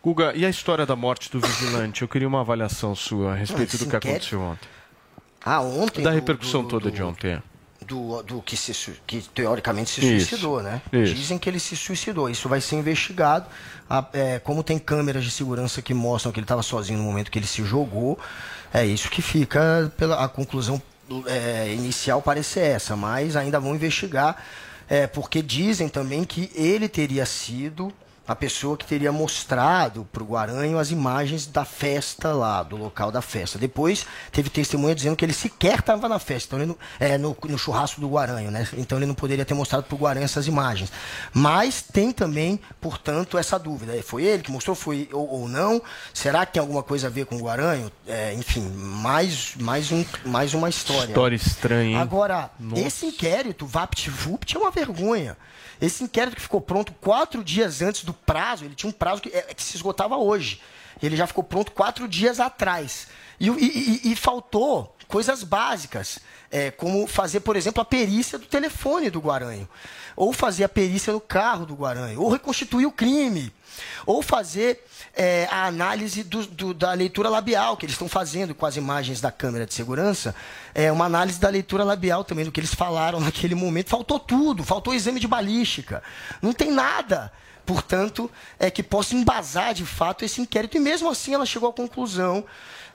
Guga, e a história da morte do vigilante? Eu queria uma avaliação sua a respeito do que aconteceu ontem. Ah, ontem. Da do- repercussão do- toda do- de ontem. é. do, do que, se, que teoricamente se Isso, suicidou, né? isso. Dizem que ele se suicidou. Isso vai ser investigado. A- é, como tem câmeras de segurança que mostram que ele estava sozinho no momento que ele se jogou, é isso que fica pela a conclusão é, inicial parece essa, mas ainda vão investigar, é, porque dizem também que ele teria sido a pessoa que teria mostrado para o Guaranho as imagens da festa lá, do local da festa. Depois teve testemunha dizendo que ele sequer estava na festa, então ele não- é, no, no churrasco do Guaranho, né? Então ele não poderia ter mostrado para o Guaranho essas imagens. Mas tem também, portanto, essa dúvida. Foi ele que mostrou, foi ou, ou não? Será que tem alguma coisa a ver com o Guaranho? É, enfim, mais, mais, um, mais uma história. História estranha, hein? Agora, Nossa. esse inquérito, VaptVupt, é uma vergonha. Esse inquérito que ficou pronto quatro dias antes do prazo, ele tinha um prazo que, é, que se esgotava hoje. Ele já ficou pronto quatro dias atrás. E, e- e- faltou coisas básicas, é, como fazer, por exemplo, a perícia do telefone do Guaranho, ou fazer a perícia no carro do Guaranho, ou reconstituir o crime, ou fazer é, a análise do- do- da leitura labial que eles estão fazendo com as imagens da câmera de segurança, é uma análise da leitura labial também do que eles falaram naquele momento. Faltou tudo, faltou o exame de balística, não tem nada. Portanto, é que possa embasar de fato esse inquérito. E mesmo assim ela chegou à conclusão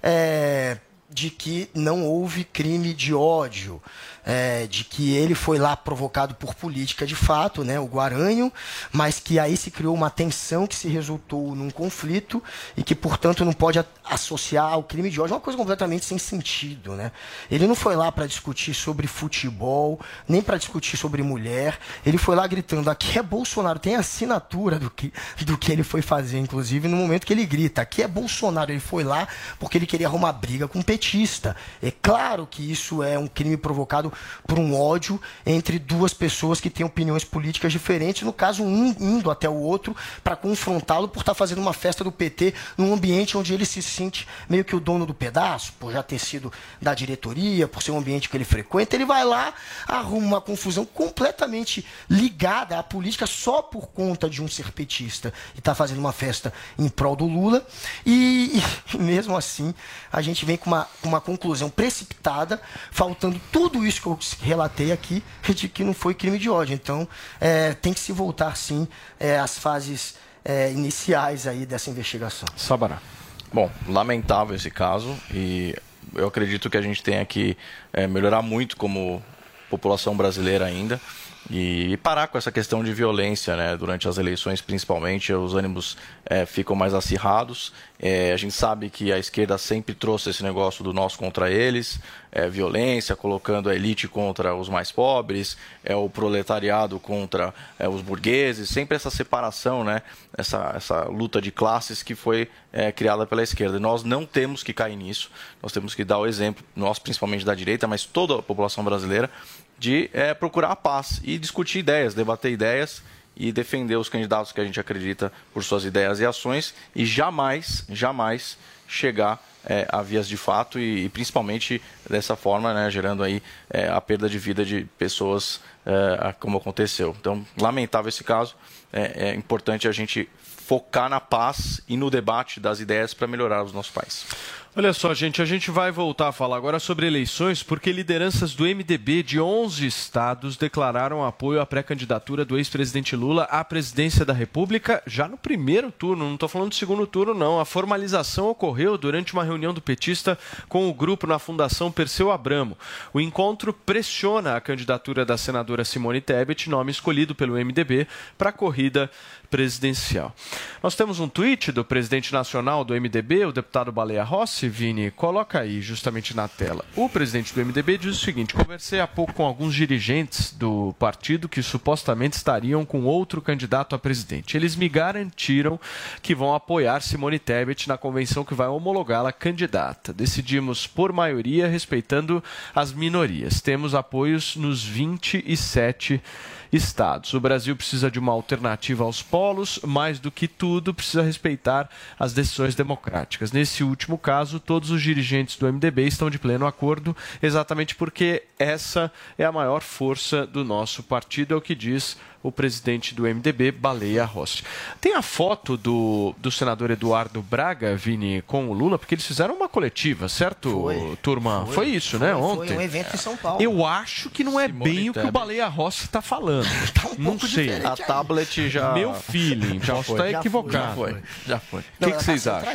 é, de que não houve crime de ódio, é, de que ele foi lá provocado por política de fato, né, o Guaranho, mas que aí se criou uma tensão que se resultou num conflito e que, portanto, não pode associar ao crime de ódio, uma coisa completamente sem sentido. Né? Ele não foi lá para discutir sobre futebol, nem para discutir sobre mulher, ele foi lá gritando: aqui é Bolsonaro, tem assinatura do que, do que ele foi fazer, inclusive, no momento que ele grita: aqui é Bolsonaro. Ele foi lá porque ele queria arrumar briga com um petista. É claro que isso é um crime provocado por um ódio entre duas pessoas que têm opiniões políticas diferentes, no caso, um indo até o outro para confrontá-lo por estar fazendo uma festa do PT num ambiente onde ele se sente meio que o dono do pedaço, por já ter sido da diretoria, por ser um ambiente que ele frequenta. Ele vai lá, arruma uma confusão completamente ligada à política só por conta de um ser petista e está fazendo uma festa em prol do Lula. E, e mesmo assim, a gente vem com uma, uma conclusão precipitada, faltando tudo isso que eu relatei aqui, de que não foi crime de ódio. Então, é, tem que se voltar, sim, é, às fases é, iniciais aí dessa investigação. Sabará. Bom, lamentável esse caso e eu acredito que a gente tenha que eh, melhorar muito como população brasileira ainda e parar com essa questão de violência, né? Durante as eleições, principalmente, os ânimos eh, ficam mais acirrados. Eh, a gente sabe que a esquerda sempre trouxe esse negócio do nós contra eles, eh, violência, colocando a elite contra os mais pobres, é o proletariado contra eh, os burgueses, sempre essa separação, né? Essa, essa luta de classes que foi eh, criada pela esquerda. E nós não temos que cair nisso. Nós temos que dar o exemplo, nós principalmente da direita, mas toda a população brasileira, de eh, procurar a paz e discutir ideias, debater ideias e defender os candidatos que a gente acredita por suas ideias e ações e jamais, jamais chegar eh, a vias de fato e, e principalmente dessa forma, né, gerando aí eh, a perda de vida de pessoas eh, como aconteceu. Então, lamentável esse caso. É, é importante a gente focar na paz e no debate das ideias para melhorar os nossos países. Olha só, gente, a gente vai voltar a falar agora sobre eleições, porque lideranças do MDB de 11 estados declararam apoio à pré-candidatura do ex-presidente Lula à presidência da República já no primeiro turno. Não estou falando do segundo turno, não. A formalização ocorreu durante uma reunião do petista com o grupo na Fundação Perseu Abramo. O encontro pressiona a candidatura da senadora Simone Tebet, nome escolhido pelo MDB, para a corrida presidencial. Nós temos um tweet do presidente nacional do MDB, o deputado Baleia Rossi. Vini, coloca aí justamente na tela. O presidente do MDB diz o seguinte: conversei há pouco com alguns dirigentes do partido que supostamente estariam com outro candidato a presidente. Eles me garantiram que vão apoiar Simone Tebet na convenção que vai homologá-la candidata. Decidimos por maioria, respeitando as minorias. Temos apoios nos 27 estados. O Brasil precisa de uma alternativa aos polos, mais do que tudo, precisa respeitar as decisões democráticas. Nesse último caso, todos os dirigentes do MDB estão de pleno acordo, exatamente porque essa é a maior força do nosso partido, é o que diz o presidente do MDB, Baleia Rossi. Tem a foto do, do senador Eduardo Braga, Vini, com o Lula, porque eles fizeram uma coletiva, certo, Foi. turma? Foi, Foi. isso, Foi, né, foi ontem? um evento em São Paulo. Eu acho que não é Simone bem o que o. Baleia Rossi está falando. não sei. A tablet já. Meu feeling, já posso foi. estar equivocado. Já foi. Já foi. O que, que vocês acham?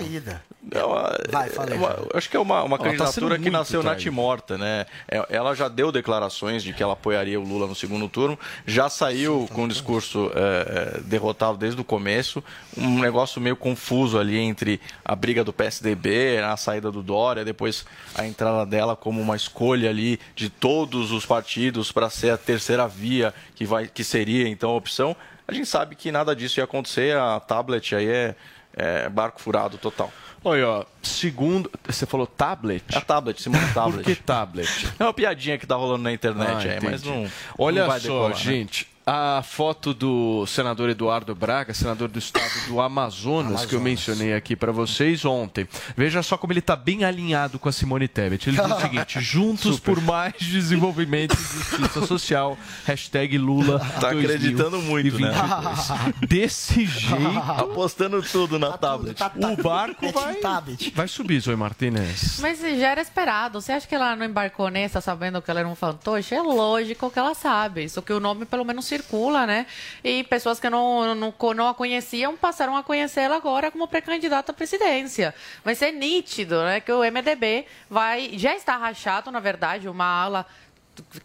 Não, Vai, fala aí, uma- Fábio. acho que é uma, uma tá candidatura sendo que nasceu natimorta, né? É- Ela já deu declarações de que ela apoiaria o Lula no segundo turno, já saiu com um discurso é, é, derrotado desde o começo, um negócio meio confuso ali entre a briga do PSDB, a saída do Dória, depois a entrada dela como uma escolha ali de todos os partidos para ser a terceira via que, vai, que seria então a opção. A gente sabe que nada disso ia acontecer, a tablet aí é, é barco furado total. Olha, ó, segundo. Você falou tablet? A tablet, Simone Tablet. Por que tablet? É uma piadinha que tá rolando na internet Ah, aí, mas entendi. não. Olha não vai só, decolar, né? A foto do senador Eduardo Braga, senador do estado do Amazonas, que eu mencionei aqui para vocês ontem. Veja só como ele está bem alinhado com a Simone Tebet. Ele diz o seguinte: juntos por mais desenvolvimento e justiça social. Hashtag Lula. Tá acreditando muito, né? 2022. Desse jeito. Apostando tudo na tablet. O barco vai, vai subir, Zoe Martinez. Mas já era esperado. Você acha que ela não embarcou nessa sabendo que ela era um fantoche? É lógico que ela sabe. Só que o nome pelo menos circula, né? E pessoas que não, não, não a conheciam passaram a conhecê-la agora como pré-candidata à presidência. Vai ser nítido, né? Que o MDB vai. Já está rachado, na verdade, uma ala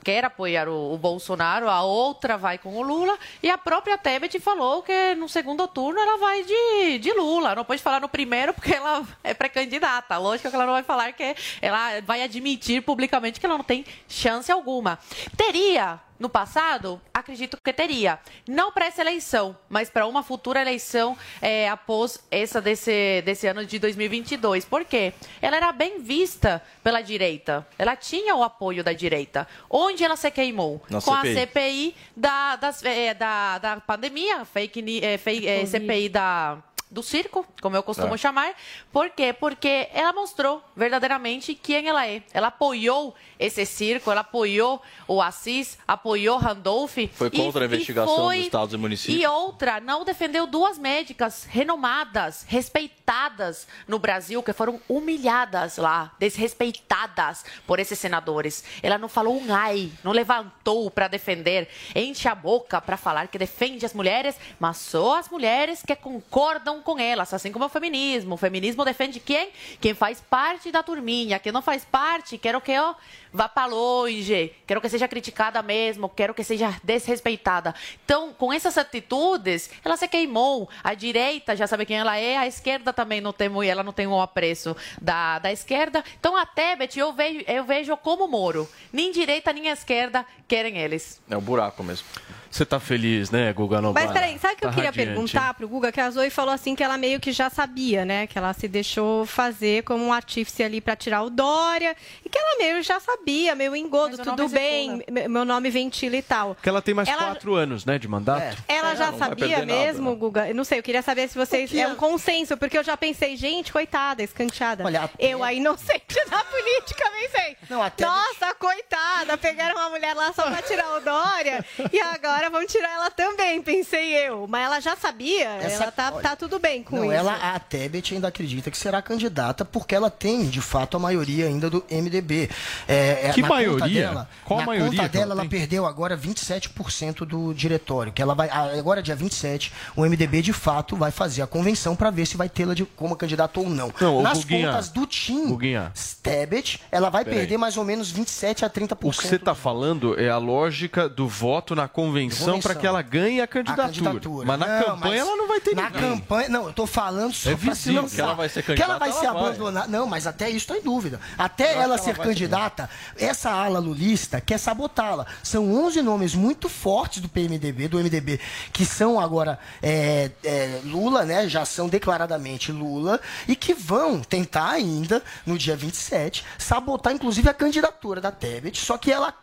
quer apoiar o, o Bolsonaro, a outra vai com o Lula, e a própria Tebet falou que no segundo turno ela vai de, de Lula. Não pode falar no primeiro porque ela é pré-candidata. Lógico que ela não vai falar que ela vai admitir publicamente que ela não tem chance alguma. Teria no passado, acredito que teria. Não para essa eleição, mas para uma futura eleição é, após essa desse, desse ano de 2022. Por quê? Ela era bem vista pela direita. Ela tinha o apoio da direita. Onde ela se queimou? Na Com CPI. a CPI da, das, é, da, da pandemia, fake, é, fei- é, CPI da do circo, como eu costumo É. chamar. Por quê? Porque ela mostrou verdadeiramente quem ela é.Ela apoiou esse circo, ela apoiou o Assis, apoiou Randolph. Foi contra a investigação dos estados e municípios. E outra, não defendeu duas médicas renomadas, respeitadas no Brasil, que foram humilhadas lá, desrespeitadas por esses senadores. Ela não falou um ai, não levantou para defender, enche a boca para falar que defende as mulheres, mas só as mulheres que concordam com elas, assim como o feminismo. O feminismo defende quem? Quem faz parte da turminha, quem não faz parte, quero que ó, vá para longe, quero que seja criticada mesmo, quero que seja desrespeitada. Então, com essas atitudes, ela se queimou. A direita já sabe quem ela é, a esquerda também não tem, ela não tem um apreço da, da esquerda. Então, a Tebet eu vejo, eu vejo como Moro. Nem direita, nem esquerda querem eles. É o buraco mesmo. Você tá feliz, né, Guga Nobara? Mas peraí, sabe o que eu Tá queria radiante, perguntar pro Guga? Que a Zoe falou assim que ela meio que já sabia, né? Que ela se deixou fazer como um artífice ali pra tirar o Dória. E que ela meio já sabia, meio engodo, tudo bem, me- meu nome ventila e tal. Porque ela tem mais Ela- quatro anos, né, de mandato? Ela já não sabia perder nada, mesmo, né? Guga? Eu não sei, eu queria saber se vocês. É um consenso, porque eu já pensei, gente, coitada, escanteada. Eu, a inocente da política, pensei. Nossa, coitada, pegaram uma mulher lá só pra tirar o Dória e agora vão tirar ela também, pensei eu. Mas ela já sabia, Essa- ela tá, tá tudo bem com Não, isso. ela, a Tebet ainda acredita que será candidata porque ela tem, de fato, a maioria ainda do MDB. É, é, Que na conta maioria? Dela, Qual na a maioria conta que ela dela, ela tem? perdeu agora 27% do diretório. Que ela vai, agora, dia 27, o MDB, de fato, vai fazer a convenção para ver se vai tê-la de- como candidata ou não. Não, Nas Guguinha, contas do Tim, Guguinha. Tebet, ela vai Peraí. perder mais ou menos 27 a 30%. O que você está falando é a lógica do voto na convenção Convenção. para que ela ganhe a a candidatura. candidatura. Mas na Não, campanha mas ela não vai ter Na ninguém. campanha, não, eu tô falando só É visível que ela vai ser Que ela candidata, vai ser ela vai. abandonada. Não, mas até isso tô em dúvida. Até ela ser ela vai candidata, essa ala lulista quer sabotá-la. São 11 nomes muito fortes do PMDB, do MDB, que são agora é, é, Lula, né? Já são declaradamente Lula, e que vão tentar ainda, no dia 27, sabotar, inclusive, a candidatura da Tebet. Só que ela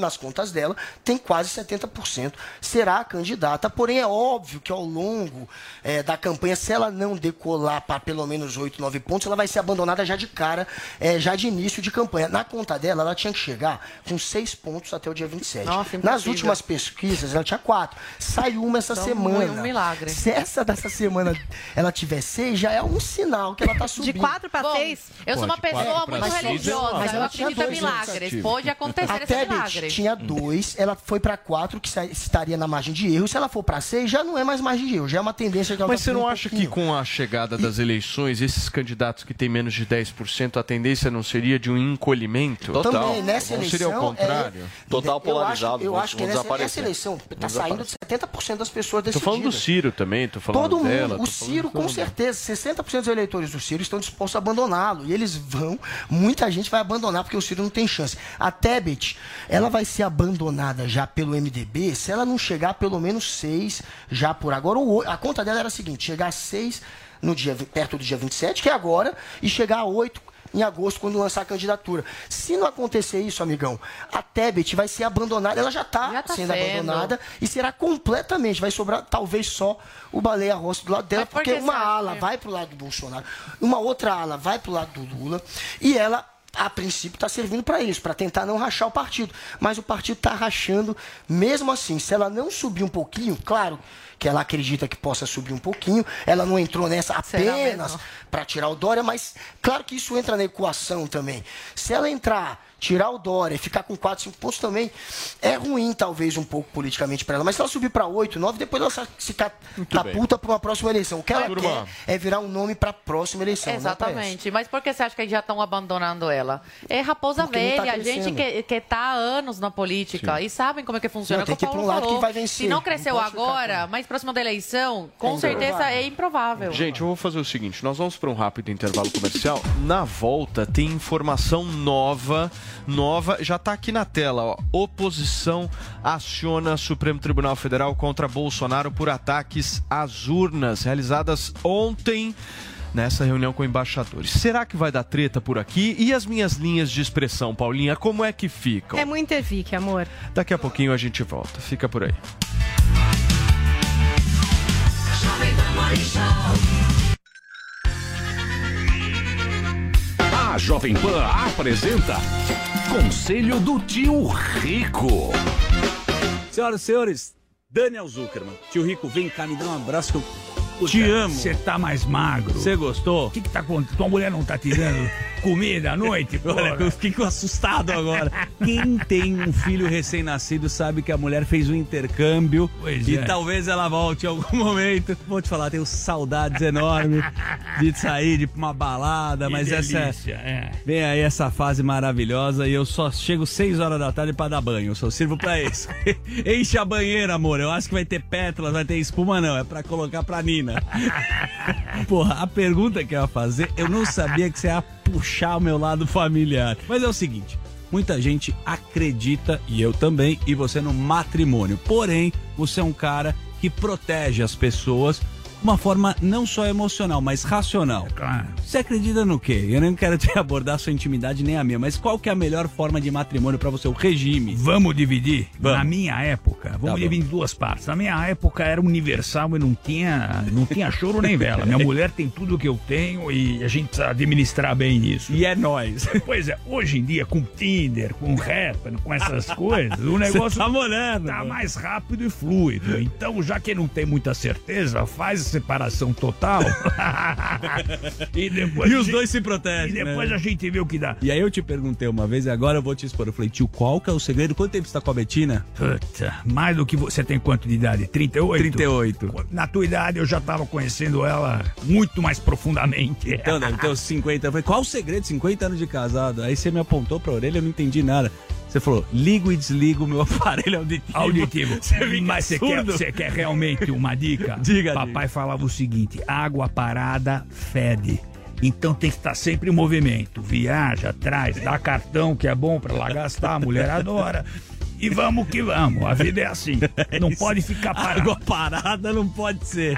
nas contas dela, tem quase 70%, será a candidata. Porém, é óbvio que ao longo é, da campanha, se ela não decolar para pelo menos 8, 9 pontos, ela vai ser abandonada já de cara, é, já de início de campanha. Na conta dela, ela tinha que chegar com 6 pontos até o dia 27. Nossa, Nas últimas pesquisas, ela tinha 4. Saiu uma essa Então, semana. um milagre. Se essa dessa semana ela tiver 6, já é um sinal que ela está subindo. De 4 para Bom, 6? eu sou uma pessoa muito religiosa, Mas eu acredito em milagres. Pode acontecer A esse milagre. Tinha dois, ela foi para quatro, que estaria na margem de erro. Se ela for para seis, já não é mais margem de erro, já é uma tendência que ela Mas tá você não um acha que pouquinho. com a chegada das eleições, esses candidatos que têm menos de 10%, a tendência não seria de um encolhimento? Também, nessa não eleição. seria o contrário? Total eu acho, polarizado, eu acho que nessa, eleição está saindo de 70% das pessoas decididas. falando do Ciro também, tô falando Todo mundo, dela. tô o Ciro, com mundo. certeza, 60% dos eleitores do Ciro estão dispostos a abandoná-lo. E eles vão, muita gente vai abandonar porque o Ciro não tem chance. A Tebet, ela vai ser abandonada já pelo MDB se ela não chegar pelo menos 6 já por agora. A conta dela era a seguinte: chegar a 6 no dia, perto do dia 27, que é agora, e chegar a 8 em agosto, quando lançar a candidatura. Se não acontecer isso, amigão, a Tebet vai ser abandonada. Ela já está tá sendo sendo. abandonada e será completamente. Vai sobrar talvez só o Baleia Rossi do lado dela, porque que uma ala que- vai pro lado do Bolsonaro, uma outra ala vai pro lado do Lula e ela. A princípio está servindo para isso, para tentar não rachar o partido. Mas o partido está rachando mesmo assim. Se ela não subir um pouquinho, claro que ela acredita que possa subir um pouquinho. Ela não entrou nessa apenas para tirar o Dória, mas claro que isso entra na equação também. Se ela entrar, tirar o Dória e ficar com 4, 5 pontos também, é ruim talvez um pouco politicamente para ela. Mas se ela subir para 8, 9, depois ela se catapulta para uma próxima eleição. O que ela Turma. quer é virar um nome para a próxima eleição. não. Exatamente. Mas por que você acha que já estão abandonando ela? É raposa Porque não tá velha, gente crescendo. que, que tá há anos na política Sim. e sabem como é que funciona. Não, tem que ir pra um lado falou. que vai vencer. Se não Não cresceu ficar agora, mais próxima da eleição, com É certeza é improvável. Gente, eu vou fazer o seguinte: nós vamos para um rápido intervalo comercial. Na volta tem informação nova, nova, já está aqui na tela. Ó. Oposição aciona Supremo Tribunal Federal contra Bolsonaro por ataques às urnas realizadas ontem. Nessa reunião com embaixadores. Será que vai dar treta por aqui? E as minhas linhas de expressão, Paulinha, como é que ficam? É muito Evic, amor. Daqui a pouquinho a gente volta. Fica por aí. A Jovem Pan apresenta Conselho do Tio Rico. Senhoras e senhores, Daniel Zuckerman. Tio Rico, vem cá, me dá um abraço que eu Puta, Te amo. Você tá mais magro. Você gostou? O que, que tá acontecendo? Tua mulher não tá te dando comida à noite? Olha, eu fiquei assustado agora. Quem tem um filho recém-nascido sabe que a mulher fez um intercâmbio Pois e é. talvez ela volte em algum momento. Vou te falar, tenho saudades enormes de sair de uma balada, Que mas delícia, essa é. vem aí essa fase maravilhosa e eu só chego 6 horas da tarde pra dar banho. Eu só sirvo pra isso. Enche a banheira, amor. Eu acho que vai ter pétalas, vai ter espuma não, é pra colocar pra Nina. Porra, a pergunta que eu ia fazer, eu não sabia que você ia puxar o meu lado familiar. Mas é o seguinte, muita gente acredita, e eu também, e você no matrimônio. Porém, você é um cara que protege as pessoas uma forma não só emocional, mas racional. Você acredita no quê? Eu não quero te abordar a sua intimidade nem a minha, mas qual que é a melhor forma de matrimônio pra você? O regime. Vamos dividir? Vamos. Na minha época, vamos Tá dividir em duas partes. Na minha época era universal e não tinha, não tinha choro nem vela. Minha mulher tem tudo que eu tenho e a gente precisa administrar bem isso. E é nós. Pois é, hoje em dia com Tinder, com Rapper, com essas coisas, o negócio tá moderno, tá mais rápido e fluido. Então, já que não tem muita certeza, faz separação total. e depois E os gente- dois se protegem. E depois né? a gente vê o que dá. E aí eu te perguntei uma vez e agora eu vou te expor. Eu falei, tio, qual que é o segredo? Quanto tempo você tá com a Betina? Puta, mais do que você tem quanto de idade? 38? 38. Na tua idade eu já tava conhecendo ela muito mais profundamente. Então, deve ter uns 50. Eu falei, qual o segredo? 50 anos de casado. Aí você me apontou pra orelha, eu não entendi nada. Você falou, ligo e desligo o meu aparelho auditivo. Auditivo. Você Mas você quer, você quer realmente uma dica? Diga, Papai falava o seguinte: água parada fede. Então tem que estar sempre em movimento. Viaja, traz, dá cartão que é bom pra lá gastar, a mulher adora. E vamos que vamos, a vida é assim. Não pode ficar parado. Água parada não pode ser.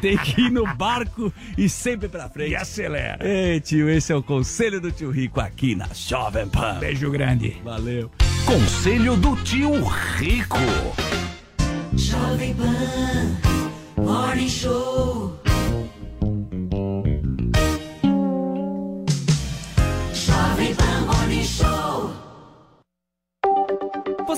Tem que ir no barco e sempre pra frente. E acelera. Ei, tio, esse é o conselho do tio Rico aqui na Jovem Pan. Beijo grande. Valeu. Conselho do tio Rico. Jovem Pan Morning Show.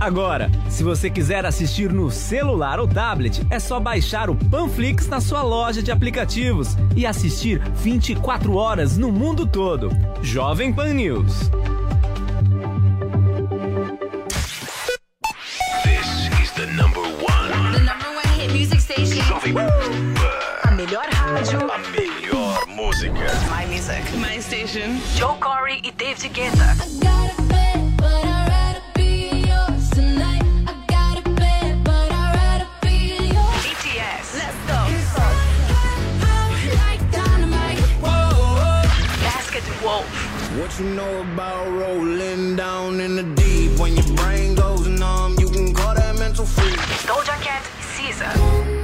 Agora, se você quiser assistir no celular ou tablet, é só baixar o Panflix na sua loja de aplicativos e assistir 24 horas no mundo todo. Jovem Pan News. This is the number one. The number one hit music station. Jovem Pan. A melhor rádio. A melhor música. My music. My station. Joe Corey e David Guetta. What you know about rolling down in the deep? When your brain goes numb, you can call that mental freak. Doja Cat, Caesar.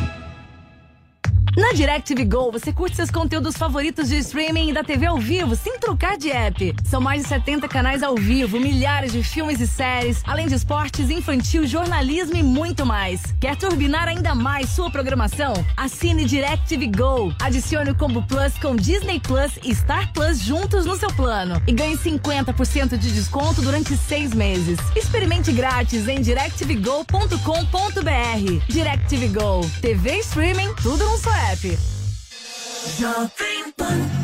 Na DirecTV Go, você curte seus conteúdos favoritos de streaming e da TV ao vivo, sem trocar de app. São mais de 70 canais ao vivo, milhares de filmes e séries, além de esportes, infantil, jornalismo e muito mais. Quer turbinar ainda mais sua programação? Assine DirecTV Go. Adicione o Combo Plus com Disney Plus e Star Plus juntos no seu plano. E ganhe 50% de desconto durante seis meses. Experimente grátis em directvgo.com.br. DirecTV Go. TV streaming, tudo num só app. Jovem Pan.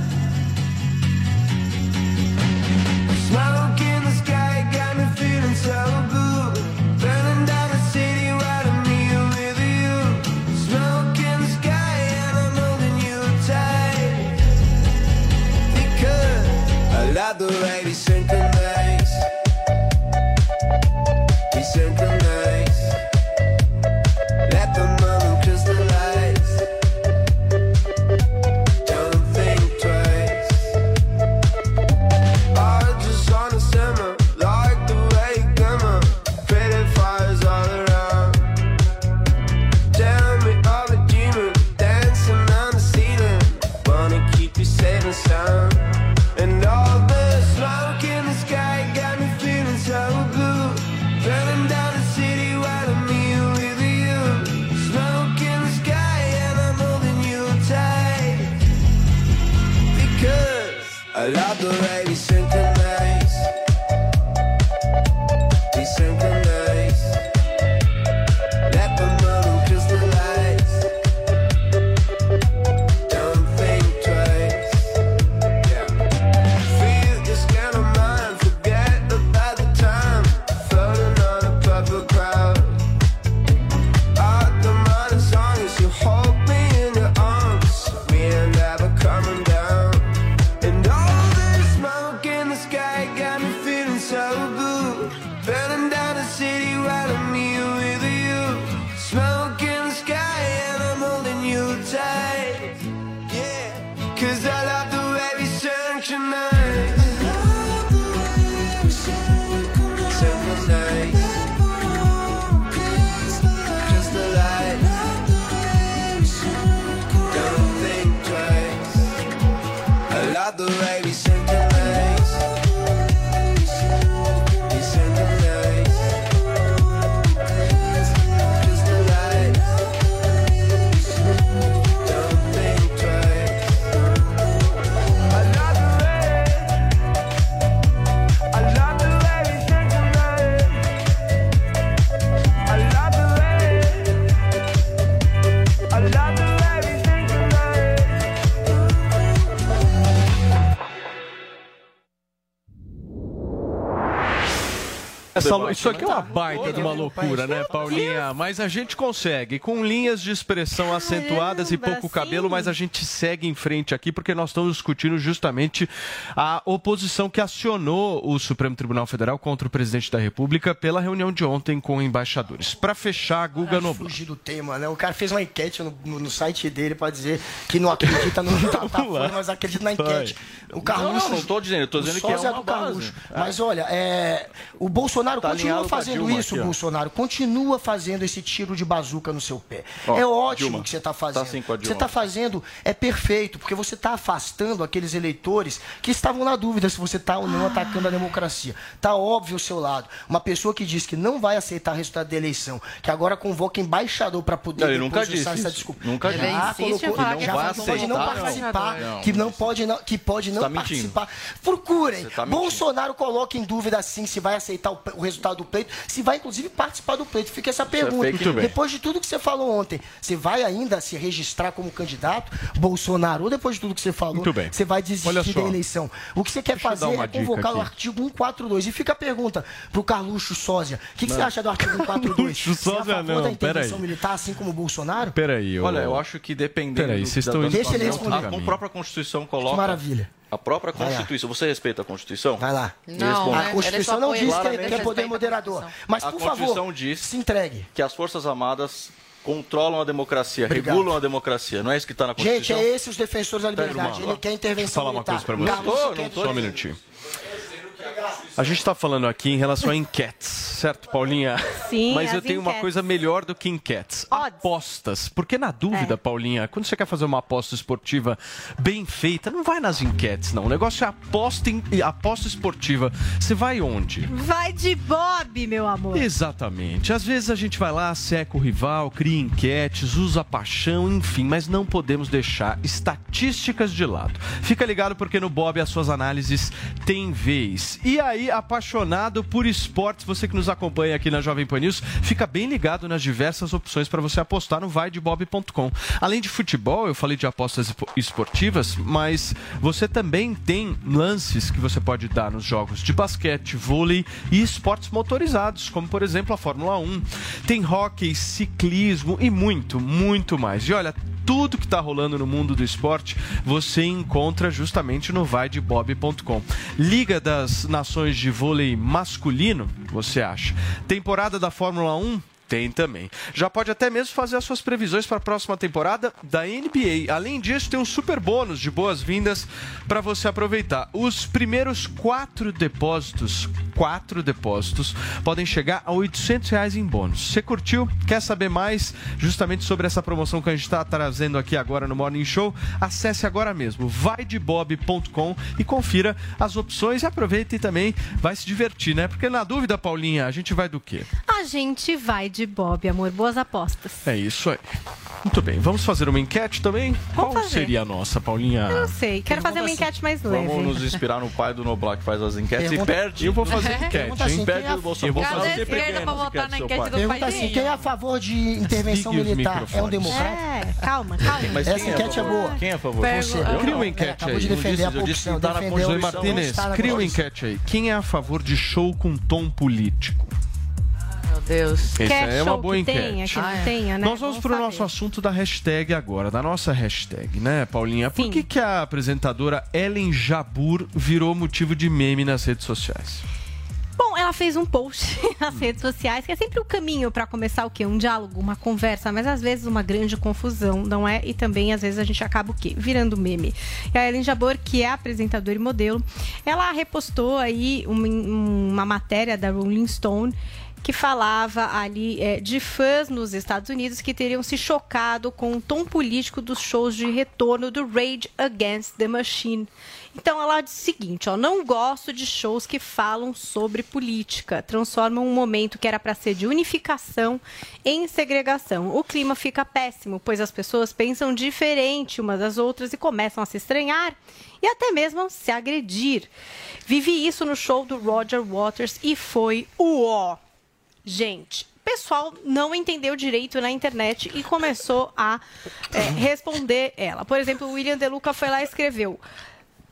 Essa- isso aqui é uma baita de uma loucura, né, Paulinha? Mas a gente consegue, com linhas de expressão acentuadas e pouco cabelo, mas a gente segue em frente aqui porque nós estamos discutindo justamente a oposição que acionou o Supremo Tribunal Federal contra o presidente da República pela reunião de ontem com embaixadores. Para fechar, Guga Noblar. Fugir do tema, né? O cara fez uma enquete no, no- no site dele pra dizer que não acredita no Datafolha, mas acredita na enquete. O Carluxo... Não, não tô dizendo, eu tô dizendo que é uma base. É. Mas olha, é, o Bolsonaro Tá continua fazendo Dilma isso, aqui. Bolsonaro. Continua fazendo esse tiro de bazuca no seu pé. Ó, é ótimo o que você está tá fazendo. assim com a o que você está fazendo é perfeito, porque você está afastando aqueles eleitores que estavam na dúvida se você está ou não atacando a democracia. Está óbvio o seu lado. Uma pessoa que diz que não vai aceitar o resultado da eleição, que agora convoca embaixador para poder Não, ele nunca disse essa isso. desculpa. Nunca Já disse. Ele em colocou- que já não vai falou que pode não aceitar, participar, não. que não pode não, que pode não tá mentindo. participar. Procurem. Tá mentindo. Bolsonaro coloca em dúvida sim se vai aceitar o, o resultado do pleito, se vai inclusive participar do pleito. Fica essa pergunta. fake news. depois de tudo que você falou ontem, você vai ainda se registrar como candidato, Bolsonaro, ou depois de tudo que você falou, você vai Olha desistir só. da eleição. O que você quer Deixa eu fazer é convocar o artigo 142. E fica a pergunta pro Carluxo Sósia. O que, que você acha do artigo 142? Carluxo é Sósia favor não, da intervenção militar, assim como o Bolsonaro? Peraí, ô- Olha, eu acho que dependendo. Peraí, do- vocês estão Deixa ele responder. A, própria Constituição coloca. Que maravilha. A própria. Constituição. Você respeita a Constituição? Vai lá. Não, a Constituição não diz que é, que é poder moderador. Mas, por favor, diz se entregue. que as Forças Armadas controlam a democracia, Obrigado. regulam a democracia. Não é isso que está na Constituição? Gente, é esse os defensores da liberdade. Ele quer intervenção falar uma militar. coisa pra você. Não quer não tô Só um minutinho. A gente está falando aqui em relação a enquetes, certo, Paulinha? Sim, Mas eu tenho uma enquetes. coisa melhor do que enquetes. Apostas. Porque na dúvida, É. Paulinha, quando você quer fazer uma aposta esportiva bem feita, não vai nas enquetes, não. O negócio é aposta, em, aposta esportiva. Você vai onde? Vai de Bob, meu amor. Exatamente. Às vezes a gente vai lá, seca o rival, cria enquetes, usa paixão, enfim, mas não podemos deixar estatísticas de lado. Fica ligado porque no Bob as suas análises têm vez. E aí, apaixonado por esportes, você que nos acompanha aqui na Jovem Pan News, fica bem ligado nas diversas opções para você apostar no vaidebob.com. Além de futebol, eu falei de apostas espo- esportivas, mas você também tem lances que você pode dar nos jogos de basquete, vôlei e esportes motorizados, como por exemplo a Fórmula 1. Tem hockey, ciclismo e muito, muito mais. E olha, tudo que está rolando no mundo do esporte você encontra justamente no vaidebob.com. Liga das Nações de Vôlei Masculino, você acha? Temporada da Fórmula 1? Tem também. Já pode até mesmo fazer as suas previsões para a próxima temporada da NBA. Além disso, tem um super bônus de boas-vindas para você aproveitar. Os primeiros quatro depósitos, quatro depósitos, podem chegar a 800 reais em bônus. Você curtiu? Quer saber mais justamente sobre essa promoção que a gente está trazendo aqui agora no Morning Show? Acesse agora mesmo vaidebob.com e confira as opções e aproveita e também vai se divertir, né? Porque na dúvida, Paulinha, a gente vai do quê? A gente vai de Bob, amor. Boas apostas. É isso aí. Muito bem, vamos fazer uma enquete também? Qual fazer. seria a nossa, Paulinha? Eu não sei. Quero fazer uma enquete mais leve. Vamos nos inspirar no pai do Noblar que faz as enquetes Pergunta- e perde. Eu vou fazer enquete, assim, hein? Perde é- o Bolsonaro. Eu vou fazer esquerda pra votar na enquete pai. do Pergunta assim, quem é a favor de intervenção Desligue os militar? É um democrata? É, calma, calma. Mas Essa é enquete é boa. Quem é a favor? Você. Cria uma enquete aí. de Não defender a eu disse que corrupção. Martinez, cria uma enquete aí. Quem é a favor de show com tom político? Meu Deus. Essa Quer é uma boa que enquete. tenha, que não Ah, é. tenha, né? Nós vamos para o nosso assunto da hashtag agora, da nossa hashtag, né, Paulinha? Por Sim. que, que a apresentadora Ellen Jabur virou motivo de meme nas redes sociais? Bom, ela fez um post nas redes sociais, que é sempre o caminho para começar o quê? Um diálogo, uma conversa, mas às vezes uma grande confusão, não é? E também às vezes a gente acaba o quê? Virando meme. E a Ellen Jabor, que é apresentadora e modelo, ela repostou aí uma, uma matéria da Rolling Stone que falava ali é, de fãs nos Estados Unidos que teriam se chocado com o tom político dos shows de retorno do Rage Against the Machine. Então ela diz o seguinte, ó, não gosto de shows que falam sobre política, transformam um momento que era para ser de unificação em segregação. O clima fica péssimo, pois as pessoas pensam diferente umas das outras e começam a se estranhar e até mesmo se agredir. Vivi isso no show do Roger Waters e foi o ó. Gente, pessoal não entendeu direito na internet e começou a é, responder ela. Por exemplo, o William De Luca foi lá e escreveu.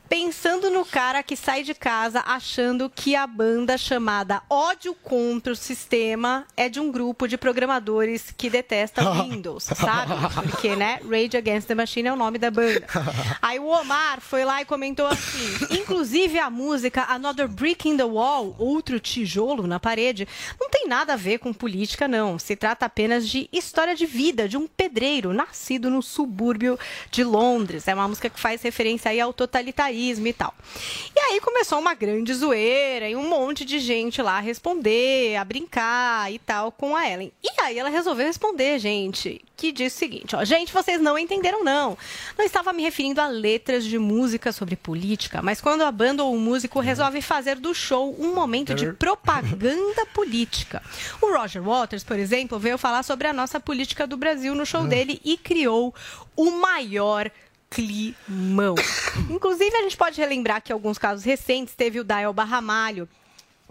Pensando no cara que sai de casa achando que a banda chamada Ódio contra o Sistema é de um grupo de programadores que detesta Windows, sabe? Porque, né? Rage Against the Machine é o nome da banda. Aí o Omar foi lá e comentou assim: inclusive a música Another Brick in the Wall, outro tijolo na parede, não tem nada a ver com política, não. Se trata apenas de história de vida de um pedreiro nascido no subúrbio de Londres. É uma música que faz referência aí ao totalitarismo e tal. E aí começou uma grande zoeira e um monte de gente lá a responder, a brincar e tal com a Ellen. E aí ela resolveu responder, gente, que diz o seguinte, ó, gente, vocês não entenderam não. Não estava me referindo a letras de música sobre política, mas quando a banda ou o músico resolve fazer do show um momento de propaganda política. O Roger Waters, por exemplo, veio falar sobre a nossa política do Brasil no show dele e criou o maior climão. Inclusive, a gente pode relembrar que alguns casos recentes teve o Dael Barramalho,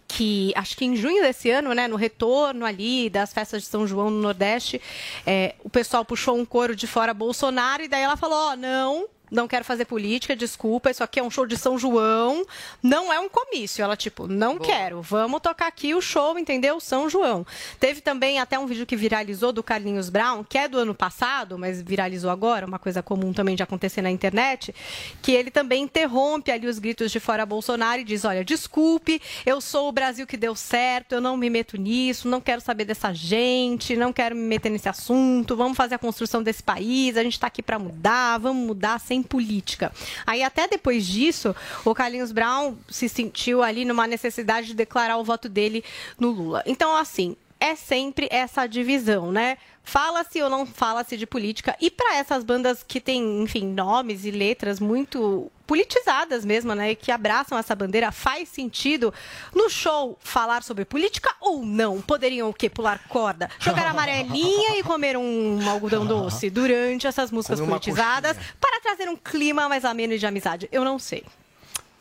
que acho que em junho desse ano, né, no retorno ali das festas de São João no Nordeste, é, o pessoal puxou um coro de fora Bolsonaro e daí ela falou, ó, não, não quero fazer política, desculpa, isso aqui é um show de São João, não é um comício. Ela, tipo, não quero, vamos tocar aqui o show, entendeu? São João. Teve também até um vídeo que viralizou do Carlinhos Brown, que é do ano passado, mas viralizou agora, uma coisa comum também de acontecer na internet, que ele também interrompe ali os gritos de fora Bolsonaro e diz, olha, desculpe, eu sou o Brasil que deu certo, eu não me meto nisso, não quero saber dessa gente, não quero me meter nesse assunto, vamos fazer a construção desse país, a gente está aqui para mudar, vamos mudar sem política. Aí até depois disso, o Carlinhos Brown se sentiu ali numa necessidade de declarar o voto dele no Lula. Então, assim, é sempre essa divisão, né? Fala-se ou não fala-se de política. E para essas bandas que têm, enfim, nomes e letras muito politizadas mesmo, né? e Que abraçam essa bandeira, faz sentido no show falar sobre política ou não? Poderiam o quê? Pular corda, jogar amarelinha e comer um algodão doce durante essas músicas politizadas para trazer um clima mais ameno e de amizade? Eu não sei.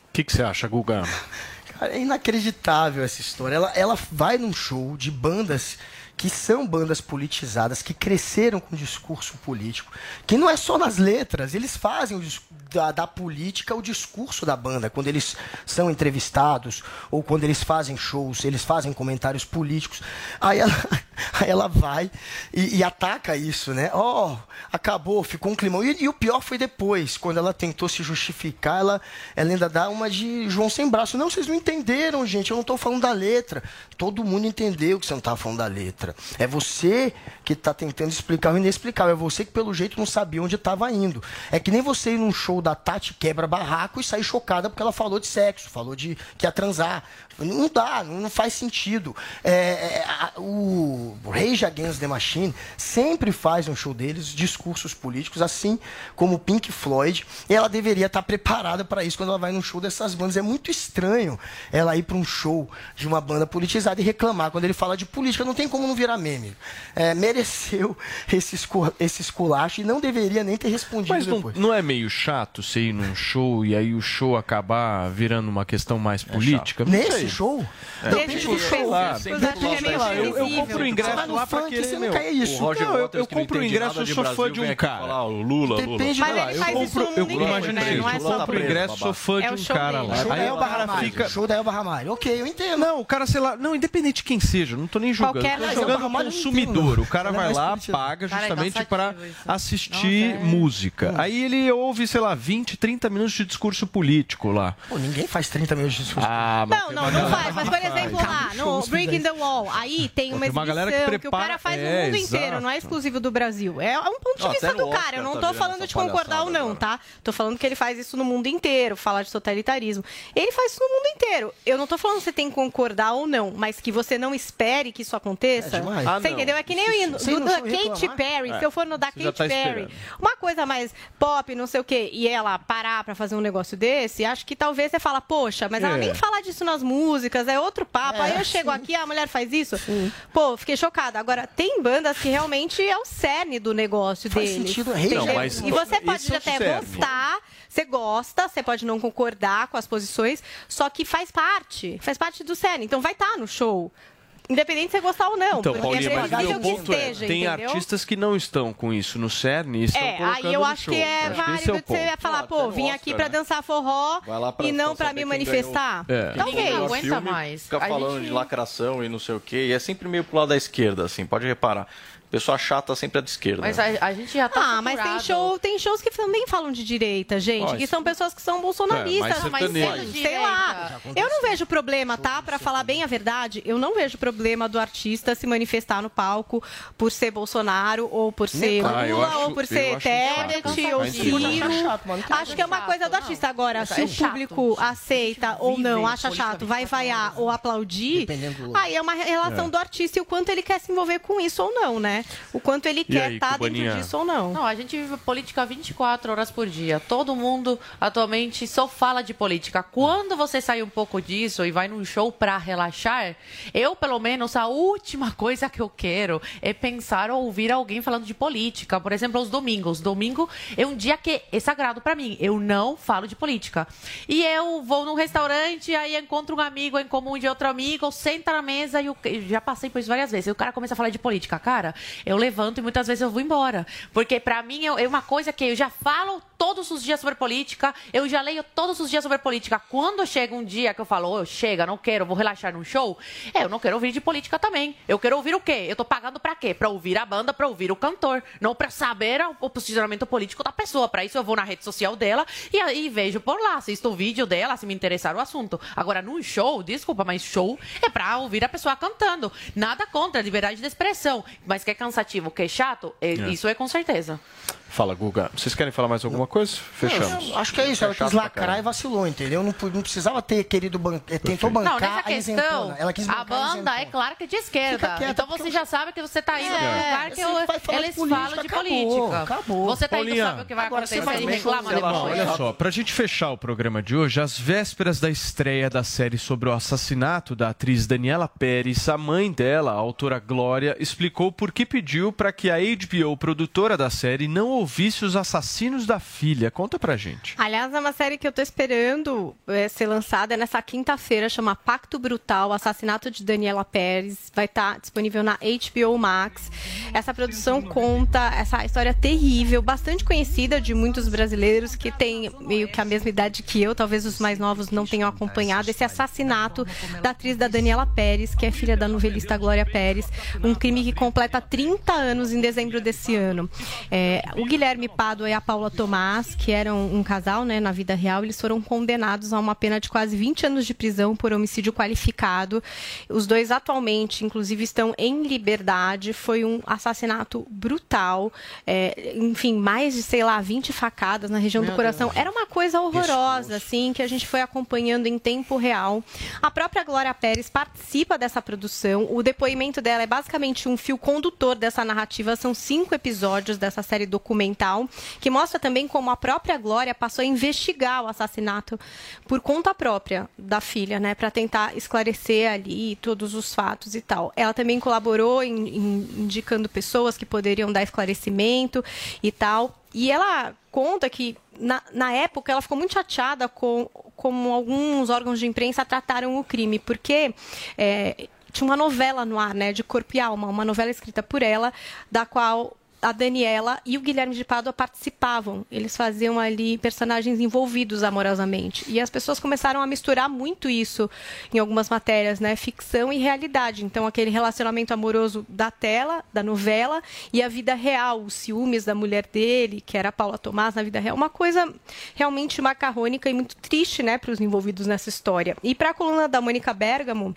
O que, que você acha, Guga? Cara, é inacreditável essa história. Ela, ela vai num show de bandas que são bandas politizadas, que cresceram com discurso político, que não é só nas letras, eles fazem da, da política o discurso da banda, quando eles são entrevistados ou quando eles fazem shows, eles fazem comentários políticos. Aí ela, aí ela vai e, e ataca isso, né? Ó, acabou, ficou um climão. E, e o pior foi depois, quando ela tentou se justificar, ela, ela ainda dá uma de João sem braço. Não, vocês não entenderam, gente, eu não estou falando da letra. Todo mundo entendeu que você não estava falando da letra. É você que está tentando explicar o inexplicável. É você que, pelo jeito, não sabia onde estava indo. É que nem você ir num show da Tati quebra barraco e sair chocada porque ela falou de sexo, falou de que ia transar. Não dá, não faz sentido. É, é, a- o Rage Against the Machine sempre faz no show deles discursos políticos, assim como o Pink Floyd. E ela deveria estar preparada para isso quando ela vai num show dessas bandas. É muito estranho ela ir para um show de uma banda politizada e reclamar quando ele fala de política. Não tem como não virar meme. É, mereceu esse, esco, esse esculacho e não deveria nem ter respondido Mas não, depois. não é meio chato você ir num show e aí o show acabar virando uma questão mais política? Não Nesse show? É, Depende do show. lá, Depende lá, eu, eu compro ingresso Mas no lá pra querer, você não quer isso. O Roger Não, eu- Waters, eu não compro o ingresso, eu de sou fã Brasil, de um cara. falar, o Lula, Lula. Depende Mas do- ele eu faz isso compro- eu mundo compro- inteiro, né? Não é Eu só compro o ingresso, sou fã É de um cara lá. Show da Aí Elba o cara Ramalho. fica... Show da Elba Ramalho. Ok, eu entendo. Não, o cara, sei lá, não, independente de quem seja, não tô nem julgando. Qualquer- Eu tô Mas jogando o eu consumidor. O cara é vai lá, paga é justamente isso. assistir música. Aí ele ouve, sei lá, 20, 30 minutos de discurso político lá. Pô, ninguém faz 30 minutos de discurso. Ah, mas Não, tem não, não galera faz. Mas, por exemplo, lá, no Breaking the Wall, aí Tem uma exibição galera que que, o prepara- cara faz é, no mundo exato. inteiro, não é exclusivo do Brasil. É um ponto de vista do cara. Eu não tá tô falando de concordar ou não, tá? Tô falando que ele faz isso no mundo inteiro, falar de totalitarismo. Ele faz isso no mundo inteiro. Eu não tô falando que você tem que concordar ou não, mas que você não espere que isso aconteça. É demais. você Ah, não. entendeu? É que nem eu indo do, sabe Katy? Perry. É. Se eu for no da Você Katy tá Perry, esperando. uma coisa mais pop, não sei o quê, e ela parar pra fazer um negócio desse, acho que talvez você fala, poxa, mas ela É. nem fala disso nas músicas, é outro papo. Aí eu chego aqui, a mulher faz isso. Pô, fiquei chocada. Agora, tem bandas que realmente é o cerne do negócio Faz deles. sentido, é? Não, mas e você pode é até gostar, você gosta, você pode não concordar com as posições, só que faz parte, faz parte do cerne. Então vai estar no show. Independente de você gostar ou não. Então, porque Paulinha, é mas o meu que ponto é, esteja, tem entendeu? artistas que não estão com isso no cerne e estão É, colocando aí eu no acho show. que é Acho válido de você ponto. falar, pô, vim aqui pra dançar forró pra- e não pra me manifestar. É. Quem Talvez. ganhou o aguenta filme, mais. Fica A falando gente- de lacração e não sei o quê. E é sempre meio pro lado da esquerda, assim, pode reparar. Pessoa chata sempre é de esquerda. Mas a, a gente já tá Ah, mas tem, saturado. show, tem shows que também falam de direita, gente. Pode. que são pessoas que são É, bolsonaristas. mais mas sertanejo. sei lá. Eu não vejo problema, tá? Pra falar bem a verdade, eu não vejo problema do artista se manifestar no palco por ser Bolsonaro, ou por ser Ah, Lula, acho- ou por ser Tebet, chato. ou Mas Ciro. chato, mano. Não tem Acho que é uma coisa do artista. Agora, Mas se é o público aceita ou não, acha chato, vai vaiar ou aplaudir, aí é uma relação do artista e o quanto ele quer se envolver com isso ou não, né? O quanto ele quer aí, estar dentro Cubaninha? disso ou não. Não, a gente vive política 24 horas por dia. Todo mundo atualmente só fala de política. Quando você sai um pouco disso e vai num show pra relaxar, eu, pelo menos, a última coisa que eu quero é pensar ou ouvir alguém falando de política. Por exemplo, os domingos. Domingo é um dia que é sagrado pra mim. Eu não falo de política. E eu vou num restaurante, aí encontro um amigo em comum de outro amigo, senta na mesa e o... já passei por isso várias vezes. E o cara começa a falar de política. Cara, eu levanto e muitas vezes eu vou embora. Porque pra mim é é uma coisa que eu já falo todos os dias sobre política, eu já leio todos os dias sobre política. Quando chega um dia que eu falo, oh, chega, não quero, vou relaxar num show, é, eu não quero ouvir de política também. Eu quero ouvir o quê? Eu tô pagando pra quê? Pra ouvir a banda, pra ouvir o cantor, não pra saber o, posicionamento político da pessoa. Pra isso eu vou na rede social dela e aí vejo por lá, assisto o vídeo dela, se me interessar o assunto. Agora, num show, desculpa, mas show é pra ouvir a pessoa cantando. Nada contra a liberdade de expressão, mas que é cansativo, que é chato, é- É. isso é com certeza. Fala, Guga. Vocês querem falar mais alguma coisa? Fechamos. Eu acho que é isso, ela quis lacrar e vacilou, entendeu? Não, não precisava ter querido bancar, tentou Não, bancar nessa a questão. Ela quis a bancar banda é claro que é de esquerda. Quieta, então você eu- já sabe que você tá indo É, num lugar que você eu- eles política, falam de acabou, política. acabou. Você tá indo sabe o que vai agora você acontecer vai e reclama depois. Olha só, pra gente fechar o programa de hoje, às vésperas da estreia da série sobre o assassinato da atriz Daniela Pérez, a mãe dela, a autora Glória, explicou por que pediu para que a HBO, produtora da série, não ouvisse os assassinos da filha. Conta pra gente. Aliás, é uma série que eu tô esperando é, ser lançada nessa quinta-feira, chama Pacto Brutal, Assassinato de Daniela Pérez. Vai estar disponível na HBO Max. Essa produção conta essa história terrível, bastante conhecida de muitos brasileiros que têm meio que a mesma idade que eu, talvez os mais novos não tenham acompanhado esse assassinato da atriz da Daniela Pérez, que é filha da novelista Glória Pérez. Um crime que completa 30 anos em dezembro desse ano. É, o Guilherme Pádua e a Paula Tomás, que eram um casal né, na vida real, eles foram condenados a uma pena de quase 20 anos de prisão por homicídio qualificado. Os dois atualmente, inclusive, estão em liberdade. Foi um assassinato brutal. É, enfim, mais de, sei lá, 20 facadas na região Meu do coração. Deus. Era uma coisa horrorosa, assim, que a gente foi acompanhando em tempo real. A própria Glória Pérez participa dessa produção. O depoimento dela é basicamente um fio condutor dessa narrativa. São cinco episódios dessa série documental, que mostra também como a própria Glória passou a investigar o assassinato por conta própria da filha, né, para tentar esclarecer ali todos os fatos e tal. Ela também colaborou em, em- indicando pessoas que poderiam dar esclarecimento e tal. E ela conta que, na, na época, ela ficou muito chateada com como alguns órgãos de imprensa trataram o crime, porque é, tinha uma novela no ar, né, de Corpo e Alma, uma novela escrita por ela, da qual a Daniela e o Guilherme de Pádua participavam. Eles faziam ali personagens envolvidos amorosamente. E as pessoas começaram a misturar muito isso em algumas matérias, né? Ficção e realidade. Então, aquele relacionamento amoroso da tela, da novela, e a vida real, os ciúmes da mulher dele, que era a Paula Tomás na vida real. Uma coisa realmente macarrônica e muito triste, né, para os envolvidos nessa história. E para a coluna da Mônica Bergamo,